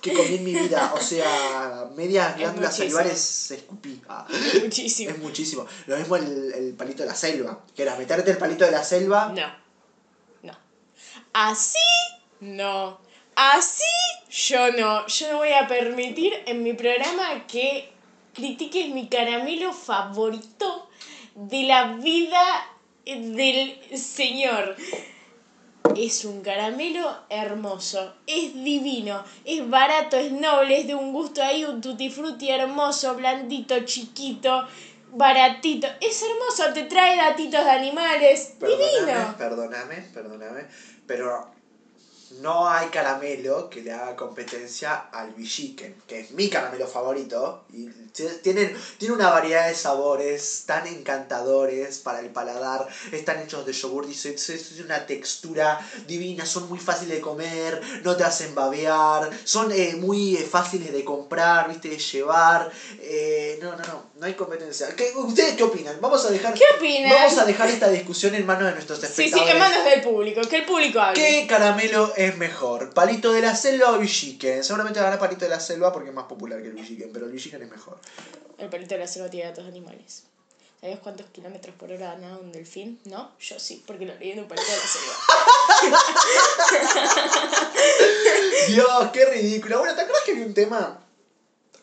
Speaker 2: que comí en mi vida. O sea, medias
Speaker 1: Es
Speaker 2: glándulas
Speaker 1: muchísimo.
Speaker 2: salivares escupí. Ah.
Speaker 1: Muchísimo.
Speaker 2: Es muchísimo. Lo mismo el, el palito de la selva. Que era meterte el palito de la selva.
Speaker 1: No. Así, no. Así, yo no. Yo no voy a permitir en mi programa que critiques mi caramelo favorito de la vida del señor. Es un caramelo hermoso, es divino, es barato, es noble, es de un gusto ahí, un tutti frutti hermoso, blandito, chiquito, baratito. Es hermoso, te trae datitos de animales.
Speaker 2: Perdóname,
Speaker 1: Divino.
Speaker 2: perdóname, perdóname. Pero no hay caramelo que le haga competencia al Villiquen, que es mi caramelo favorito. Y tienen, tiene una variedad de sabores tan encantadores para el paladar. Están hechos de yogur, dice, es una textura divina, son muy fáciles de comer, no te hacen babear, son eh, muy eh, fáciles de comprar, viste, de llevar. Eh, no, no, no, no hay competencia. ¿Qué- ¿Ustedes qué opinan? Vamos a dejar...
Speaker 1: ¿Qué opinan?
Speaker 2: Vamos a dejar esta discusión en manos de nuestros
Speaker 1: Sí,
Speaker 2: espectadores.
Speaker 1: sí, en manos del público, que el público hable.
Speaker 2: ¿Qué caramelo es mejor? ¿Palito de la selva o Villiquen? Seguramente va a ganar Palito de la selva porque es más popular que el Villiquen, pero el Villiquen es mejor.
Speaker 1: El palito de la selva tiene datos animales. ¿Sabías cuántos kilómetros por hora ganaba un delfín? No, yo sí, porque lo leí en un palito de la selva.
Speaker 2: Dios, qué ridículo. Bueno, ¿te acuerdas que había un tema?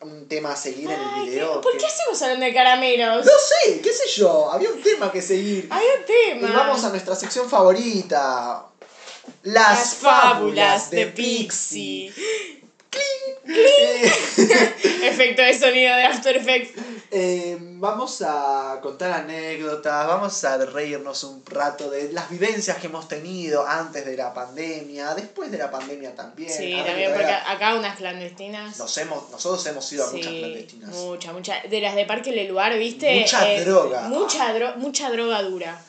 Speaker 2: Un tema a seguir en el
Speaker 1: Ay,
Speaker 2: video.
Speaker 1: ¿qué- ¿Por
Speaker 2: que-
Speaker 1: qué hacemos hablando de caramelos?
Speaker 2: No sé, qué sé yo. Había un tema que seguir.
Speaker 1: Hay un tema.
Speaker 2: Y vamos a nuestra sección favorita. Las,
Speaker 1: Las fábulas de Pixie.
Speaker 2: Eh,
Speaker 1: Efecto de sonido de After Effects.
Speaker 2: Eh, vamos a contar anécdotas, vamos a reírnos un rato de las vivencias que hemos tenido antes de la pandemia, después de la pandemia también.
Speaker 1: Sí, también, porque acá unas clandestinas.
Speaker 2: nos hemos, nosotros hemos ido a muchas clandestinas.
Speaker 1: mucha, mucha. De las de Parque Leluar, ¿viste? Eh,
Speaker 2: Mucha droga.
Speaker 1: Mucha, dro- mucha droga dura.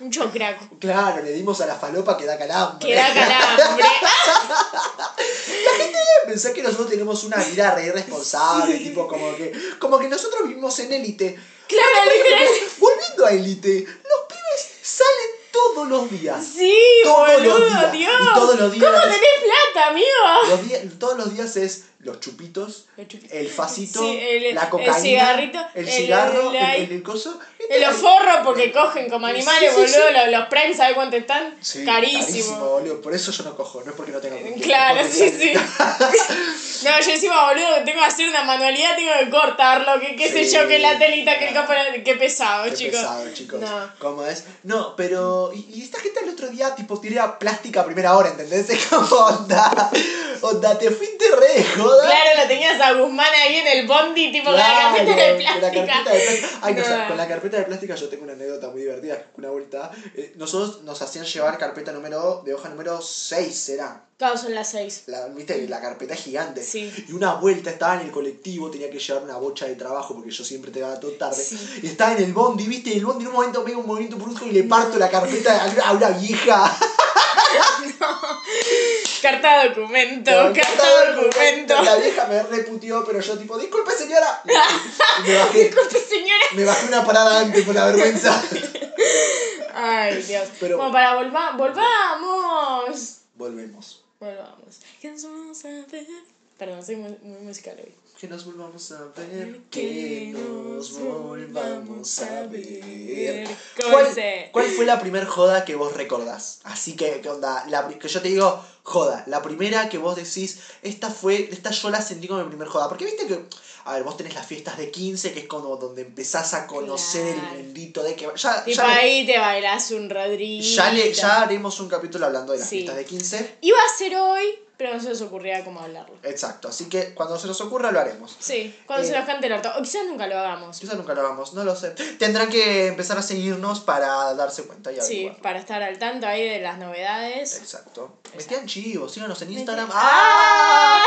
Speaker 1: Mucho crack.
Speaker 2: Claro, le dimos a la falopa que da calambre.
Speaker 1: Que da calambre.
Speaker 2: Pensé que nosotros tenemos una vida re irresponsable, tipo como que, como que nosotros vivimos en élite.
Speaker 1: Claro, literal.
Speaker 2: Volviendo a élite, los pibes salen todos los días.
Speaker 1: Sí,
Speaker 2: Todos
Speaker 1: boludo,
Speaker 2: los días.
Speaker 1: Dios.
Speaker 2: Y todos los días
Speaker 1: ¿Cómo tenés plata, amigo?
Speaker 2: Los días, todos los días es los chupitos,
Speaker 1: Los
Speaker 2: el facito,
Speaker 1: Sí, el-
Speaker 2: la
Speaker 1: el
Speaker 2: cocaína,
Speaker 1: cigarrito,
Speaker 2: el
Speaker 1: el-
Speaker 2: cigarro,
Speaker 1: el-
Speaker 2: el, el, el coso.
Speaker 1: El oforro porque cogen como animales,
Speaker 2: Sí, sí,
Speaker 1: boludo. Los, los Prime, ¿sabes cuánto están? Carísimo.
Speaker 2: boludo. Por eso yo no cojo, no es porque no tenga
Speaker 1: Claro, sí, sí. No, yo encima, boludo, que tengo que hacer una manualidad, tengo que cortarlo, que qué sé yo, que la telita, que el capo, qué pesado,
Speaker 2: Qué
Speaker 1: chicos.
Speaker 2: pesado, chicos.
Speaker 1: No.
Speaker 2: ¿Cómo es? No, pero. Y, y esta gente el otro día, tipo, tiré plástica a primera hora, ¿entendés? Es como, onda. Onda, te fuiste re
Speaker 1: Claro, lo tenías a Guzmán ahí en el bondi, tipo con la carpeta de
Speaker 2: la
Speaker 1: plástica.
Speaker 2: carpeta de plástica. Ay, no, o sea,
Speaker 1: No.
Speaker 2: con la carpeta de plástica yo tengo una anécdota muy divertida. Una vuelta, eh, nosotros nos hacían llevar carpeta número, de hoja número 6, era.
Speaker 1: Claro, son las seis.
Speaker 2: La, Viste, la carpeta es gigante.
Speaker 1: Sí.
Speaker 2: Y una vuelta estaba en el colectivo, tenía que llevar una bocha de trabajo porque yo siempre te daba todo tarde.
Speaker 1: Sí.
Speaker 2: Y estaba en el bondi, viste, y el bondi en un momento pega un movimiento brusco y le parto la carpeta a una vieja.
Speaker 1: Carta documento, carta
Speaker 2: carta
Speaker 1: documento.
Speaker 2: La vieja me reputió, pero yo tipo, disculpe señora. Y me bajé,
Speaker 1: Disculpe, señora.
Speaker 2: me bajé una parada antes por la vergüenza.
Speaker 1: Ay, Dios.
Speaker 2: Pero-
Speaker 1: Bueno, para volva volvamos.
Speaker 2: Volvemos.
Speaker 1: Volvamos. ¿Qué nos vamos a ver? Perdón, soy muy, muy musical hoy.
Speaker 2: Que nos volvamos a ver, que nos volvamos a ver.
Speaker 1: ¿Cómo
Speaker 2: ¿Cuál, cuál fue la primer joda que vos recordás? Así que, ¿qué onda? La, que yo te digo, joda. La primera que vos decís, esta fue, esta yo la sentí como mi primer joda. Porque viste que, a ver, vos tenés las fiestas de 15, que es como donde empezás a conocer
Speaker 1: Claro.
Speaker 2: el mundito de que... Ya,
Speaker 1: Tipo
Speaker 2: ya,
Speaker 1: ahí te bailas un Rodrigo.
Speaker 2: ya, le- ya haremos un capítulo hablando de las
Speaker 1: Sí.
Speaker 2: fiestas de 15.
Speaker 1: Iba a ser hoy, pero no se nos ocurría cómo hablarlo.
Speaker 2: Exacto, así que cuando se nos ocurra lo haremos.
Speaker 1: Sí, cuando
Speaker 2: Eh,
Speaker 1: se nos cante el orto. O quizás nunca lo hagamos.
Speaker 2: Quizás nunca lo hagamos, no lo sé. Tendrán que empezar a seguirnos para darse cuenta y
Speaker 1: Sí,
Speaker 2: averiguar.
Speaker 1: para estar al tanto ahí de las novedades.
Speaker 2: Exacto. Metían chivos, síganos en Instagram.
Speaker 1: ¡Ah!
Speaker 2: ¡Ah!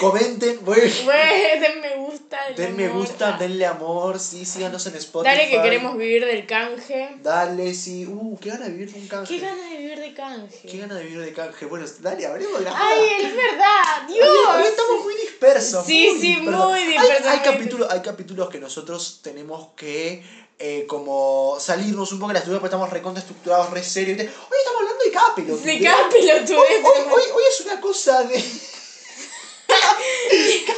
Speaker 2: Comenten, bueno.
Speaker 1: Güey, den me gusta.
Speaker 2: Den me gusta,
Speaker 1: Ah.
Speaker 2: denle amor, sí, síganos en Spotify.
Speaker 1: Dale que queremos vivir del canje.
Speaker 2: Dale, sí. Uh, qué gana de vivir de un canje.
Speaker 1: Qué ganas de vivir de canje.
Speaker 2: Qué gana de vivir de canje. Bueno, dale, hablemos de la
Speaker 1: Ay, es verdad,
Speaker 2: Hoy,
Speaker 1: Dios.
Speaker 2: hoy estamos muy dispersos.
Speaker 1: Sí,
Speaker 2: muy
Speaker 1: sí,
Speaker 2: dispersos.
Speaker 1: muy dispersos,
Speaker 2: Hay, capítulos, hay capítulos que nosotros tenemos que eh, como salirnos un poco de la estructura porque estamos recontra estructurados, re serios. Hoy estamos hablando de pelotudez.
Speaker 1: De cada
Speaker 2: Hoy, hoy, hoy, hoy es una cosa de...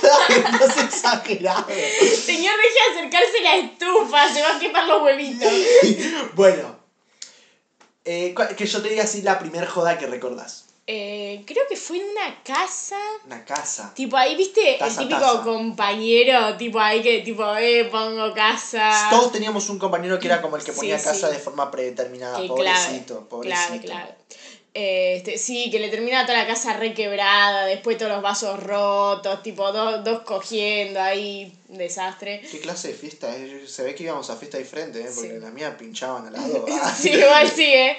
Speaker 2: cada vez más exagerado.
Speaker 1: Señor, deje de acercarse la estufa, se va a quemar los huevitos.
Speaker 2: bueno. eh, que yo te diga así la primer joda que recordás.
Speaker 1: Eh, creo que fue en una casa.
Speaker 2: Una casa.
Speaker 1: Tipo ahí, viste,
Speaker 2: Taza,
Speaker 1: el típico
Speaker 2: taza.
Speaker 1: compañero, tipo ahí que tipo, eh, pongo casa.
Speaker 2: Todos teníamos un compañero que era como el que
Speaker 1: Sí,
Speaker 2: ponía casa
Speaker 1: sí.
Speaker 2: de forma predeterminada.
Speaker 1: Que
Speaker 2: pobrecito,
Speaker 1: clave,
Speaker 2: pobrecito.
Speaker 1: Clave, clave. Este, sí, que le termina toda la casa requebrada, después todos los vasos rotos, tipo dos, dos cogiendo ahí, desastre.
Speaker 2: ¿Qué clase de fiesta? es? Se ve que íbamos a fiesta diferente, ¿eh? porque
Speaker 1: Sí.
Speaker 2: en la mía pinchaban al lado. Ah,
Speaker 1: Sí, igual sí, ¿eh?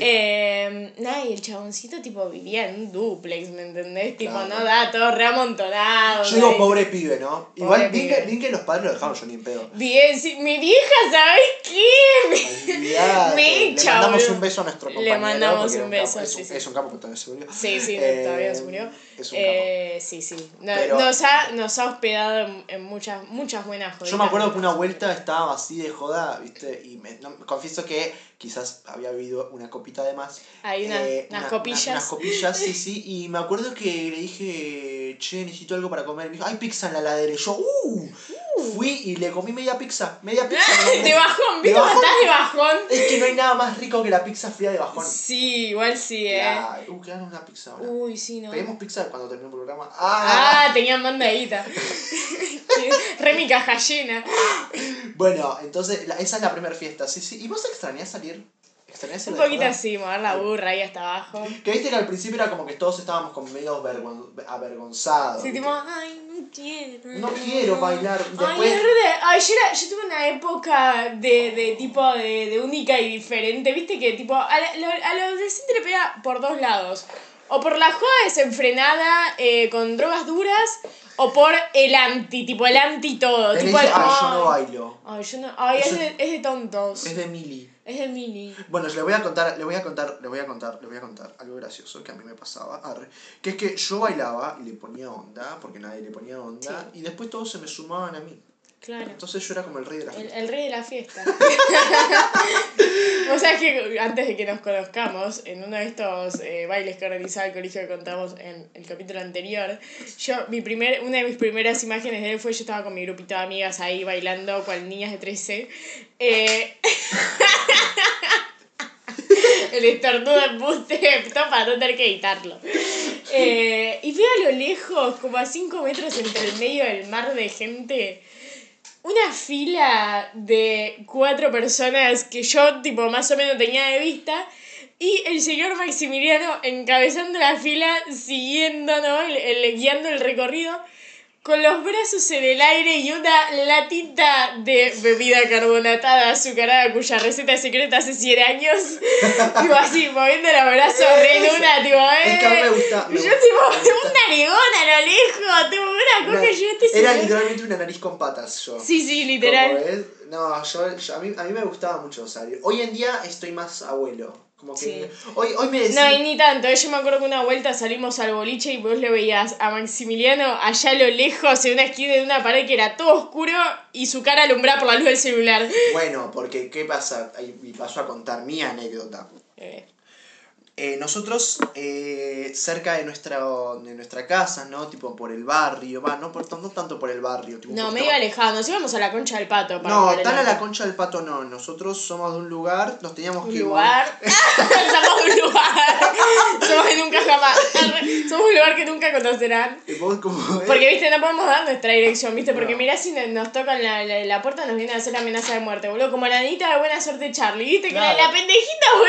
Speaker 1: eh nada, y el chaboncito tipo vivía en un duplex, ¿me entendés? Tipo,
Speaker 2: Claro.
Speaker 1: no da, todo reamontado.
Speaker 2: Yo digo pobre pibe, ¿no? Igual
Speaker 1: Pobre
Speaker 2: bien que, bien que los padres lo dejaron yo ni en pedo.
Speaker 1: Bien, sí, mi vieja, ¿sabes qué?
Speaker 2: Olvidate.
Speaker 1: Me
Speaker 2: Le
Speaker 1: echa,
Speaker 2: mandamos un beso a nuestro
Speaker 1: Le
Speaker 2: compañero.
Speaker 1: mandamos
Speaker 2: porque era
Speaker 1: un beso,
Speaker 2: Es un,
Speaker 1: sí.
Speaker 2: es un capo que también se murió.
Speaker 1: Sí, sí,
Speaker 2: Eh,
Speaker 1: todavía se murió.
Speaker 2: Es un capo.
Speaker 1: Eh, sí, sí. No-
Speaker 2: Pero-
Speaker 1: nos, ha, nos ha hospedado en, en muchas, muchas buenas joditas.
Speaker 2: Yo me acuerdo que una vuelta estaba así de joda, ¿viste? Y me, no, confieso que quizás había habido una copita de más.
Speaker 1: Hay una-
Speaker 2: Eh,
Speaker 1: unas
Speaker 2: una-
Speaker 1: copillas.
Speaker 2: Unas, copillas, sí, sí. Y me acuerdo que le dije, che, necesito algo para comer. Y me dijo, hay pizza en la ladera. Y yo, ¡uh! Fui y le comí media pizza. Media pizza. la
Speaker 1: de bajón, ¿viste
Speaker 2: bajón.
Speaker 1: estás de bajón?
Speaker 2: Es que no hay nada más rico que la pizza fría de bajón.
Speaker 1: Sí, igual sí, eh.
Speaker 2: Ya, Uh, quedaron una pizza ahora.
Speaker 1: Uy, sí, no.
Speaker 2: Pedimos pizza cuando termine el programa. ¡Ah!
Speaker 1: Ah, tenían mandadita. Re mi caja llena.
Speaker 2: Bueno, entonces la- esa es la primera fiesta. Sí, sí. ¿Y vos extrañás salir? ¿Extrañás ir
Speaker 1: Un poquito así, mover la burra ahí hasta abajo.
Speaker 2: Que viste que al principio era como que todos estábamos como medio vergon- avergonzados.
Speaker 1: Sí, tipo, ay, no quiero.
Speaker 2: No quiero bailar.
Speaker 1: Ay,
Speaker 2: Después,
Speaker 1: es verdad. Ay, yo, era- yo tuve una época de, de tipo de, de única y diferente. Viste que tipo a la, lo- a lo adolescente le pega por dos lados. O por la joda desenfrenada eh, con drogas duras, o por el anti, tipo el anti todo. tipo el,
Speaker 2: ay, yo no
Speaker 1: ay,
Speaker 2: bailo.
Speaker 1: Ay, yo no. Ay, es
Speaker 2: Eso-
Speaker 1: de, es de tontos.
Speaker 2: Es de Mili.
Speaker 1: Es de mini.
Speaker 2: Bueno, le voy a contar, le voy a contar, le voy a contar, le voy a contar algo gracioso que a mí me pasaba. Arre. Que es que yo bailaba y le ponía onda, porque nadie le ponía onda, y después todos se me sumaban a mí.
Speaker 1: Claro.
Speaker 2: Entonces yo era como el rey de la fiesta.
Speaker 1: el rey de la fiesta. o sea que antes de que nos conozcamos, en uno de estos eh, bailes que organizaba el colegio que contamos en el capítulo anterior, yo, mi primer, una de mis primeras imágenes de él fue yo estaba con mi grupito de amigas ahí bailando cual niñas de 13. Eh, el estornudo en buste, todo para no tener que editarlo. Eh, y veo a lo lejos, como a 5 metros entre el medio del mar de gente, una fila de cuatro personas que yo, tipo, más o menos tenía de vista. Y el señor Maximiliano encabezando la fila, siguiendo, ¿no? El, el- guiando el recorrido, con los brazos en el aire y una latita de bebida carbonatada azucarada cuya receta secreta hace 100 años. tipo así, moviendo los brazos re luna, tipo, eh.
Speaker 2: Es que a mí me gusta- me
Speaker 1: Y yo,
Speaker 2: gusta-
Speaker 1: tipo,
Speaker 2: gusta.
Speaker 1: un narigón a lo lejos, tipo, una cosa
Speaker 2: Una-
Speaker 1: yo este
Speaker 2: era literalmente una nariz con patas yo.
Speaker 1: Sí, sí, literal.
Speaker 2: No, yo, yo- a, mí, a mí me gustaba mucho salir. Hoy en día estoy más abuelo. Como que
Speaker 1: Sí.
Speaker 2: hoy, hoy me decís...
Speaker 1: No, y ni tanto. eh, Yo me acuerdo que una vuelta salimos al boliche y vos le veías a Maximiliano allá a lo lejos en una esquina de una pared que era todo oscuro y su cara alumbrada por la luz del celular.
Speaker 2: Bueno, porque ¿qué pasa? Me paso a contar mi anécdota.
Speaker 1: Eh,
Speaker 2: Eh, nosotros, eh, cerca de nuestra, de nuestra casa, ¿no? Tipo por el barrio, va, no, por, no tanto por el barrio. Tipo, un
Speaker 1: no, medio alejado. Nos íbamos a la concha del pato. Para
Speaker 2: No, tan a la concha del pato no. Nosotros somos de un lugar, nos teníamos
Speaker 1: Un
Speaker 2: que
Speaker 1: lugar. Somos un lugar. Somos de nunca jamás. Somos un lugar que nunca conocerán.
Speaker 2: Como-
Speaker 1: Porque, viste, no podemos dar nuestra dirección, viste, porque
Speaker 2: No.
Speaker 1: mirá si no- nos tocan la, la, la puerta nos viene a hacer amenaza de muerte, boludo. Como la niñita de buena suerte Charlie, viste, que la,
Speaker 2: Claro.
Speaker 1: la pendejita, boludo.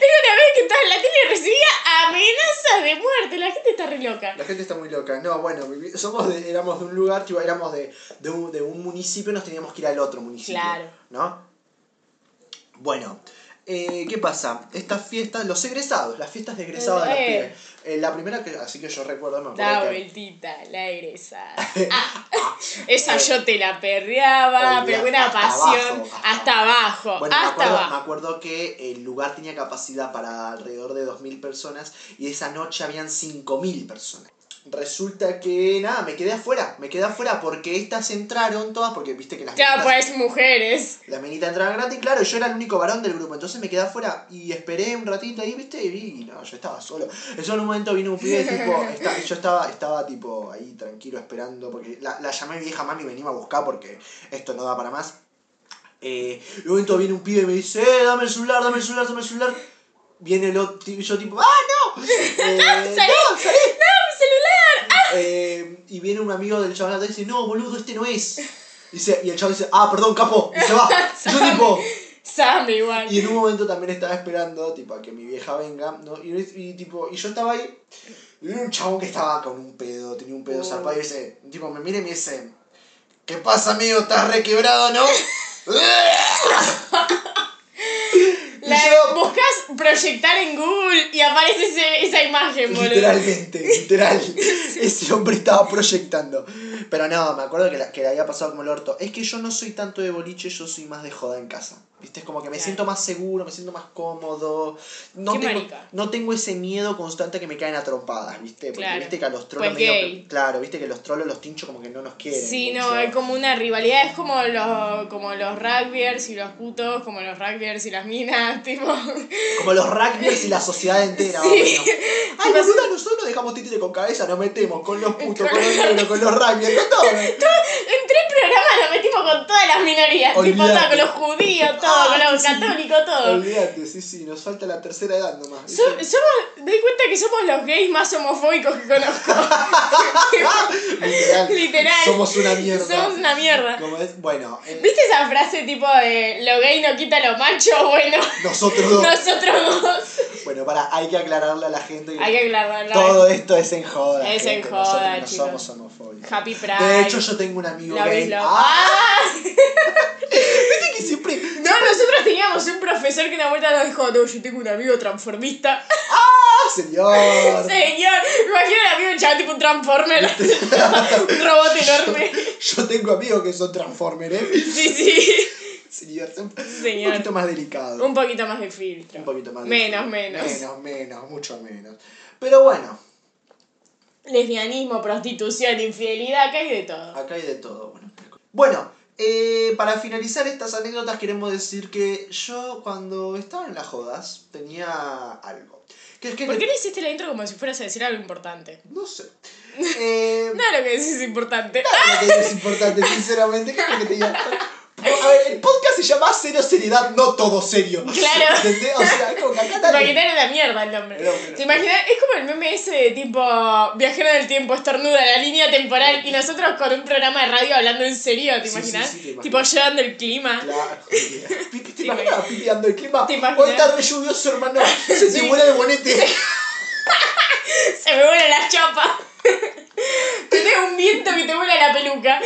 Speaker 1: Era una vez que estaba en la tele recibía amenazas de muerte. La gente está re loca.
Speaker 2: La gente está muy loca. No, bueno, somos de- éramos de un lugar, tipo, éramos de, de, un, de un municipio, nos teníamos que ir al otro municipio.
Speaker 1: Claro.
Speaker 2: ¿No? Bueno, eh, ¿qué pasa? Estas fiestas, los egresados, las fiestas de egresados de los
Speaker 1: Eh.
Speaker 2: pibes. Eh, la primera que, así que yo recuerdo, me acuerdo que...
Speaker 1: vueltita, la egresada. Ah, esa yo te la perreaba, pero una
Speaker 2: hasta
Speaker 1: pasión
Speaker 2: abajo, hasta
Speaker 1: hasta abajo,
Speaker 2: Bueno, me
Speaker 1: hasta
Speaker 2: acuerdo, me
Speaker 1: abajo.
Speaker 2: acuerdo que el lugar tenía capacidad para alrededor de 2.000 personas y esa noche habían 5.000 personas. Resulta que nada, me quedé afuera, me quedé afuera porque estas entraron todas, porque viste que las menitas,
Speaker 1: pues mujeres.
Speaker 2: las menitas entraban gratis, claro, yo era el único varón del grupo, entonces me quedé afuera y esperé un ratito ahí, viste, y vi, y no, yo estaba solo. Eso en un momento vino un pibe tipo, yo estaba, estaba tipo ahí tranquilo esperando, porque la, la llamé a mi vieja mami y venía a buscar porque esto no da para más. Eh, y un momento viene un pibe y me dice, eh, dame el celular, dame el celular, dame el celular. Viene el otro, y yo tipo, ¡ah, no! Eh,
Speaker 1: ¡Salí!
Speaker 2: ¡No, salí!
Speaker 1: ¡No!
Speaker 2: Eh, y viene un amigo del chaval y dice, no, boludo, este no es. Dice, y el chaval dice, ah, perdón, capo, y se va. Y yo tipo,
Speaker 1: Sam igual.
Speaker 2: y en un momento también estaba esperando, tipo, a que mi vieja venga, ¿no? Y, y, tipo, y yo estaba ahí, y un chabón que estaba con un pedo, tenía un pedo
Speaker 1: Oh.
Speaker 2: zarpado, y dice, tipo, me mira y me dice, ¿qué pasa, amigo? ¿Estás requebrado, no?
Speaker 1: La,
Speaker 2: yo-
Speaker 1: proyectar en Google y aparece ese- esa imagen, boludo.
Speaker 2: Literalmente, literal. Ese hombre estaba proyectando. Pero no, me acuerdo que, la- que le había pasado como el orto. Es que yo no soy tanto de boliche, yo soy más de joda en casa. ¿Viste? Es como que me
Speaker 1: Claro.
Speaker 2: siento más seguro, me siento más cómodo. No
Speaker 1: Qué
Speaker 2: tengo,
Speaker 1: marica.
Speaker 2: no tengo ese miedo constante que me caen a trompadas, ¿viste? Porque
Speaker 1: Claro.
Speaker 2: viste que a los trolos
Speaker 1: Pues
Speaker 2: medio
Speaker 1: gay.
Speaker 2: Claro, viste que los trolos, los tinchos como que no nos quieren.
Speaker 1: Sí, no, hay como una rivalidad, es como los, como los rugbyers y los putos, como los rugbyers y las minas, tipo.
Speaker 2: Como los rugbyers y la sociedad entera,
Speaker 1: Sí.
Speaker 2: Ay, boluda, nosotros dejamos títere con cabeza, nos metemos con los putos, con los negros, con los rugbyers, con todo.
Speaker 1: En tres programas nos metimos con todas las minorías, tipo todo, con los judíos, todo,
Speaker 2: Ah,
Speaker 1: con los
Speaker 2: sí, sí.
Speaker 1: católicos, todo.
Speaker 2: Olvídate, sí, sí, nos falta la tercera edad nomás.
Speaker 1: So- somos, doy cuenta que somos los gays más homofóbicos que conozco.
Speaker 2: Literal.
Speaker 1: Literal.
Speaker 2: Somos una mierda.
Speaker 1: Somos una mierda.
Speaker 2: Como es, bueno, eh,
Speaker 1: ¿Viste esa frase tipo de lo gay no quita lo macho? Bueno,
Speaker 2: nosotros dos.
Speaker 1: nosotros dos.
Speaker 2: Bueno, para, hay que aclararle a la gente que
Speaker 1: Hay que aclararlo.
Speaker 2: todo esto es en joda.
Speaker 1: Es en
Speaker 2: gente,
Speaker 1: joda,
Speaker 2: Nosotros no
Speaker 1: chicos.
Speaker 2: somos homofóbicos.
Speaker 1: Happy Pride.
Speaker 2: De hecho, yo tengo un amigo
Speaker 1: Love
Speaker 2: gay.
Speaker 1: love.
Speaker 2: Ah,
Speaker 1: ¡Ah!
Speaker 2: siempre.
Speaker 1: No, nosotros teníamos un profesor que una vuelta nos dijo, no, yo tengo un amigo transformista.
Speaker 2: ¡Ah, señor!
Speaker 1: Señor, imagina el amigo chaval tipo un transformer. un robot enorme.
Speaker 2: Yo tengo amigos que son Transformers, ¿eh?
Speaker 1: Sí, sí.
Speaker 2: Señor, un
Speaker 1: Señor.
Speaker 2: poquito más delicado.
Speaker 1: Un poquito más de filtro.
Speaker 2: Un poquito más.
Speaker 1: Menos, menos.
Speaker 2: Menos, menos, mucho menos. Pero bueno,
Speaker 1: Lesbianismo, prostitución, infidelidad, acá hay de todo.
Speaker 2: acá hay de todo. Bueno, bueno eh, para finalizar estas anécdotas queremos decir que yo cuando estaba en las jodas tenía algo. Que es que
Speaker 1: ¿Por qué no hiciste la intro como si fueras a decir algo importante?
Speaker 2: No sé. Eh,
Speaker 1: Nada lo que decís es importante.
Speaker 2: Nada lo que es importante, sinceramente. ¿Qué es lo que te A ver, el podcast se llama Cero Seriedad, no todo serio.
Speaker 1: Claro.
Speaker 2: ¿Entendés? O sea, es como que acá
Speaker 1: Te imaginas la mierda el nombre.
Speaker 2: Pero-
Speaker 1: ¿Te imaginas? Es como el meme ese de tipo viajero del tiempo, estornuda la línea temporal y nosotros con un programa de radio hablando en serio, ¿te imaginas?
Speaker 2: sí, sí, te imaginas.
Speaker 1: tipo llevando el clima.
Speaker 2: Claro. Pipi, ¿Te imaginas Pipi dando el clima?
Speaker 1: ¿Te imaginas?
Speaker 2: Hoy está re lluvioso, hermano. Se te vuela el bonete.
Speaker 1: Se me vuela la chapa. Tenés un viento que te vuela la peluca.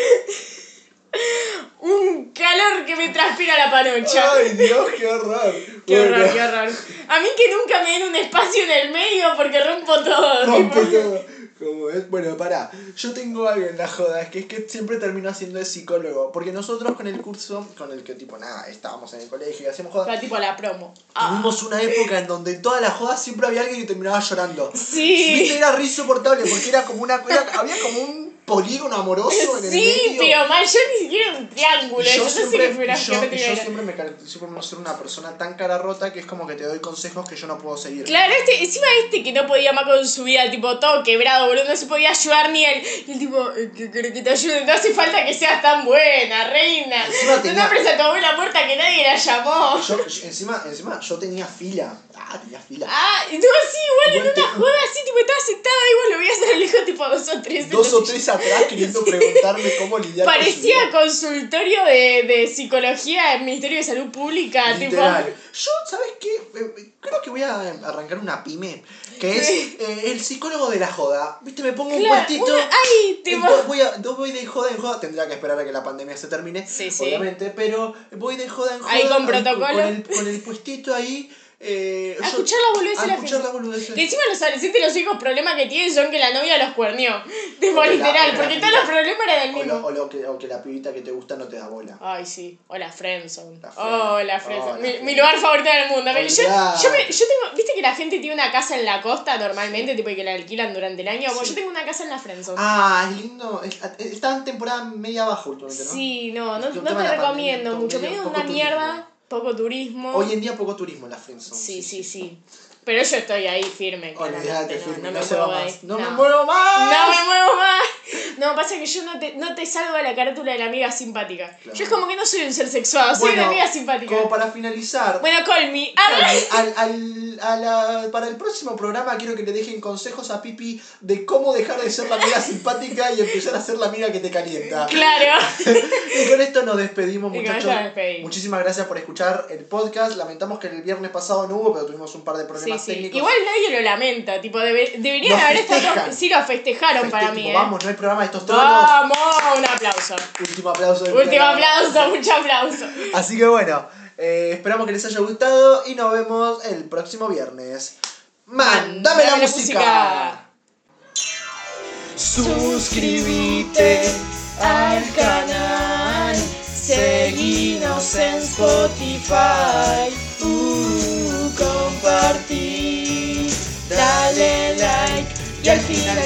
Speaker 1: Un calor que me transpira la panocha.
Speaker 2: Ay, Dios, qué horror.
Speaker 1: Qué
Speaker 2: Bueno,
Speaker 1: horror, qué horror. A mí que nunca me den un espacio en el medio porque rompo todo.
Speaker 2: Rompe
Speaker 1: tipo.
Speaker 2: todo. Como es, bueno, pará, yo tengo algo en la joda, que es que siempre termino haciendo de psicólogo, porque nosotros con el curso, con el que tipo, nada, estábamos en el colegio y hacíamos jodas,
Speaker 1: Era tipo la promo. Ah.
Speaker 2: Tuvimos una época en donde en todas las jodas siempre había alguien que terminaba llorando.
Speaker 1: Sí.
Speaker 2: Viste, era re insoportable porque era como una. era- había como un polígono amoroso en el
Speaker 1: Sí,
Speaker 2: medio.
Speaker 1: pero mal, yo ni siquiera un triángulo. Yo,
Speaker 2: yo
Speaker 1: no sé
Speaker 2: siempre, y yo, yo siempre me caracterizo por no ser una persona tan cara rota que es como que te doy consejos que yo no puedo seguir.
Speaker 1: Claro, este, encima este que no podía más con su vida, tipo todo quebrado, boludo, no se podía ayudar ni él. Y el tipo, eh, que quiere que te ayude, no hace falta que seas tan buena, reina.
Speaker 2: Encima
Speaker 1: No
Speaker 2: tenía-
Speaker 1: nombres a tu abuela muerta que nadie la llamó.
Speaker 2: Yo- encima, encima, yo tenía fila. Ah, tenía fila.
Speaker 1: Ah, tú así, igual en
Speaker 2: Igual
Speaker 1: una
Speaker 2: te-
Speaker 1: joda así, tipo, estaba sentada vos lo veías a lo lejos, tipo dos o tres.
Speaker 2: Dos o tres atrás queriendo preguntarme cómo lidiar
Speaker 1: Parecía
Speaker 2: con
Speaker 1: consultorio de, de psicología del Ministerio de Salud Pública. Tipo.
Speaker 2: Yo, ¿sabes qué? Eh, Creo que voy a arrancar una pyme, que es
Speaker 1: Sí.
Speaker 2: eh, el psicólogo de la joda. ¿Viste? Me pongo un puestito...
Speaker 1: una- ay,
Speaker 2: Eh,
Speaker 1: tipo,
Speaker 2: Voy, a, voy de joda en joda, tendría que esperar a que la pandemia se termine,
Speaker 1: Sí, sí.
Speaker 2: obviamente, pero voy de joda en joda.
Speaker 1: Ahí con protocolo.
Speaker 2: Con el, con el puestito ahí. Eh,
Speaker 1: a
Speaker 2: yo-
Speaker 1: escuchar la boludez
Speaker 2: a
Speaker 1: de la
Speaker 2: escuchar
Speaker 1: gente.
Speaker 2: la boludez.
Speaker 1: Que encima los adolescentes los hijos problemas que tienen son que la novia los cuernió. Tipo,
Speaker 2: O
Speaker 1: literal,
Speaker 2: o la
Speaker 1: porque todos los problemas eran del
Speaker 2: O,
Speaker 1: mismo.
Speaker 2: lo, o, lo que, o que la pibita que te gusta no te da bola.
Speaker 1: Ay, sí. O la Friendzone.
Speaker 2: La
Speaker 1: Oh, la
Speaker 2: Friendzone.
Speaker 1: Friendzone.
Speaker 2: Oh, la
Speaker 1: mi,
Speaker 2: Friendzone.
Speaker 1: mi lugar favorito del mundo. Yo,
Speaker 2: Olvidate.
Speaker 1: yo, me- yo tengo. ¿Viste que la gente tiene una casa en la costa normalmente? Tipo, y que la alquilan durante el año. Bueno,
Speaker 2: Sí.
Speaker 1: yo tengo una casa en la Friendzone.
Speaker 2: Ah, es lindo. Es- Está en temporada media baja últimamente, ¿no?
Speaker 1: Sí, no, no, no te recomiendo
Speaker 2: pandemia,
Speaker 1: mucho.
Speaker 2: medio
Speaker 1: una
Speaker 2: turismo.
Speaker 1: Poco turismo.
Speaker 2: Hoy en día poco turismo en la friendzone.
Speaker 1: Sí, sí, sí. Pero yo estoy ahí firme.
Speaker 2: Olvídate, firme,
Speaker 1: no
Speaker 2: no,
Speaker 1: me
Speaker 2: se va
Speaker 1: muevo
Speaker 2: más. No, me muevo más.
Speaker 1: No me muevo más. No, pasa que yo no te, no te salgo de la carátula de la amiga simpática.
Speaker 2: Claro.
Speaker 1: Yo es como que no soy un ser sexuado, soy una amiga simpática.
Speaker 2: Como para finalizar,
Speaker 1: Bueno, call me. A ver.
Speaker 2: al, al, a la- para el próximo programa quiero que le dejen consejos a Pipi de cómo dejar de ser la amiga simpática y empezar a ser la amiga que te calienta.
Speaker 1: Claro.
Speaker 2: Y con esto nos despedimos, muchachos. Muchísimas gracias por escuchar el podcast. Lamentamos que el viernes pasado no hubo, pero tuvimos un par de problemas
Speaker 1: sí.
Speaker 2: técnicos.
Speaker 1: Igual nadie lo lamenta. Tipo, debe- deberían haber estado. Sí, lo festejaron
Speaker 2: Feste-
Speaker 1: para
Speaker 2: tipo,
Speaker 1: mí, eh.
Speaker 2: Vamos, no hay programa de estos tronos.
Speaker 1: Vamos, un aplauso.
Speaker 2: Último aplauso.
Speaker 1: Último aplauso, mucho aplauso.
Speaker 2: Así que bueno, eh, esperamos que les haya gustado y nos vemos el próximo viernes. ¡Mándame la, música! Suscríbete
Speaker 1: al canal, seguinos en Spotify, uh, compartí, dale like y al final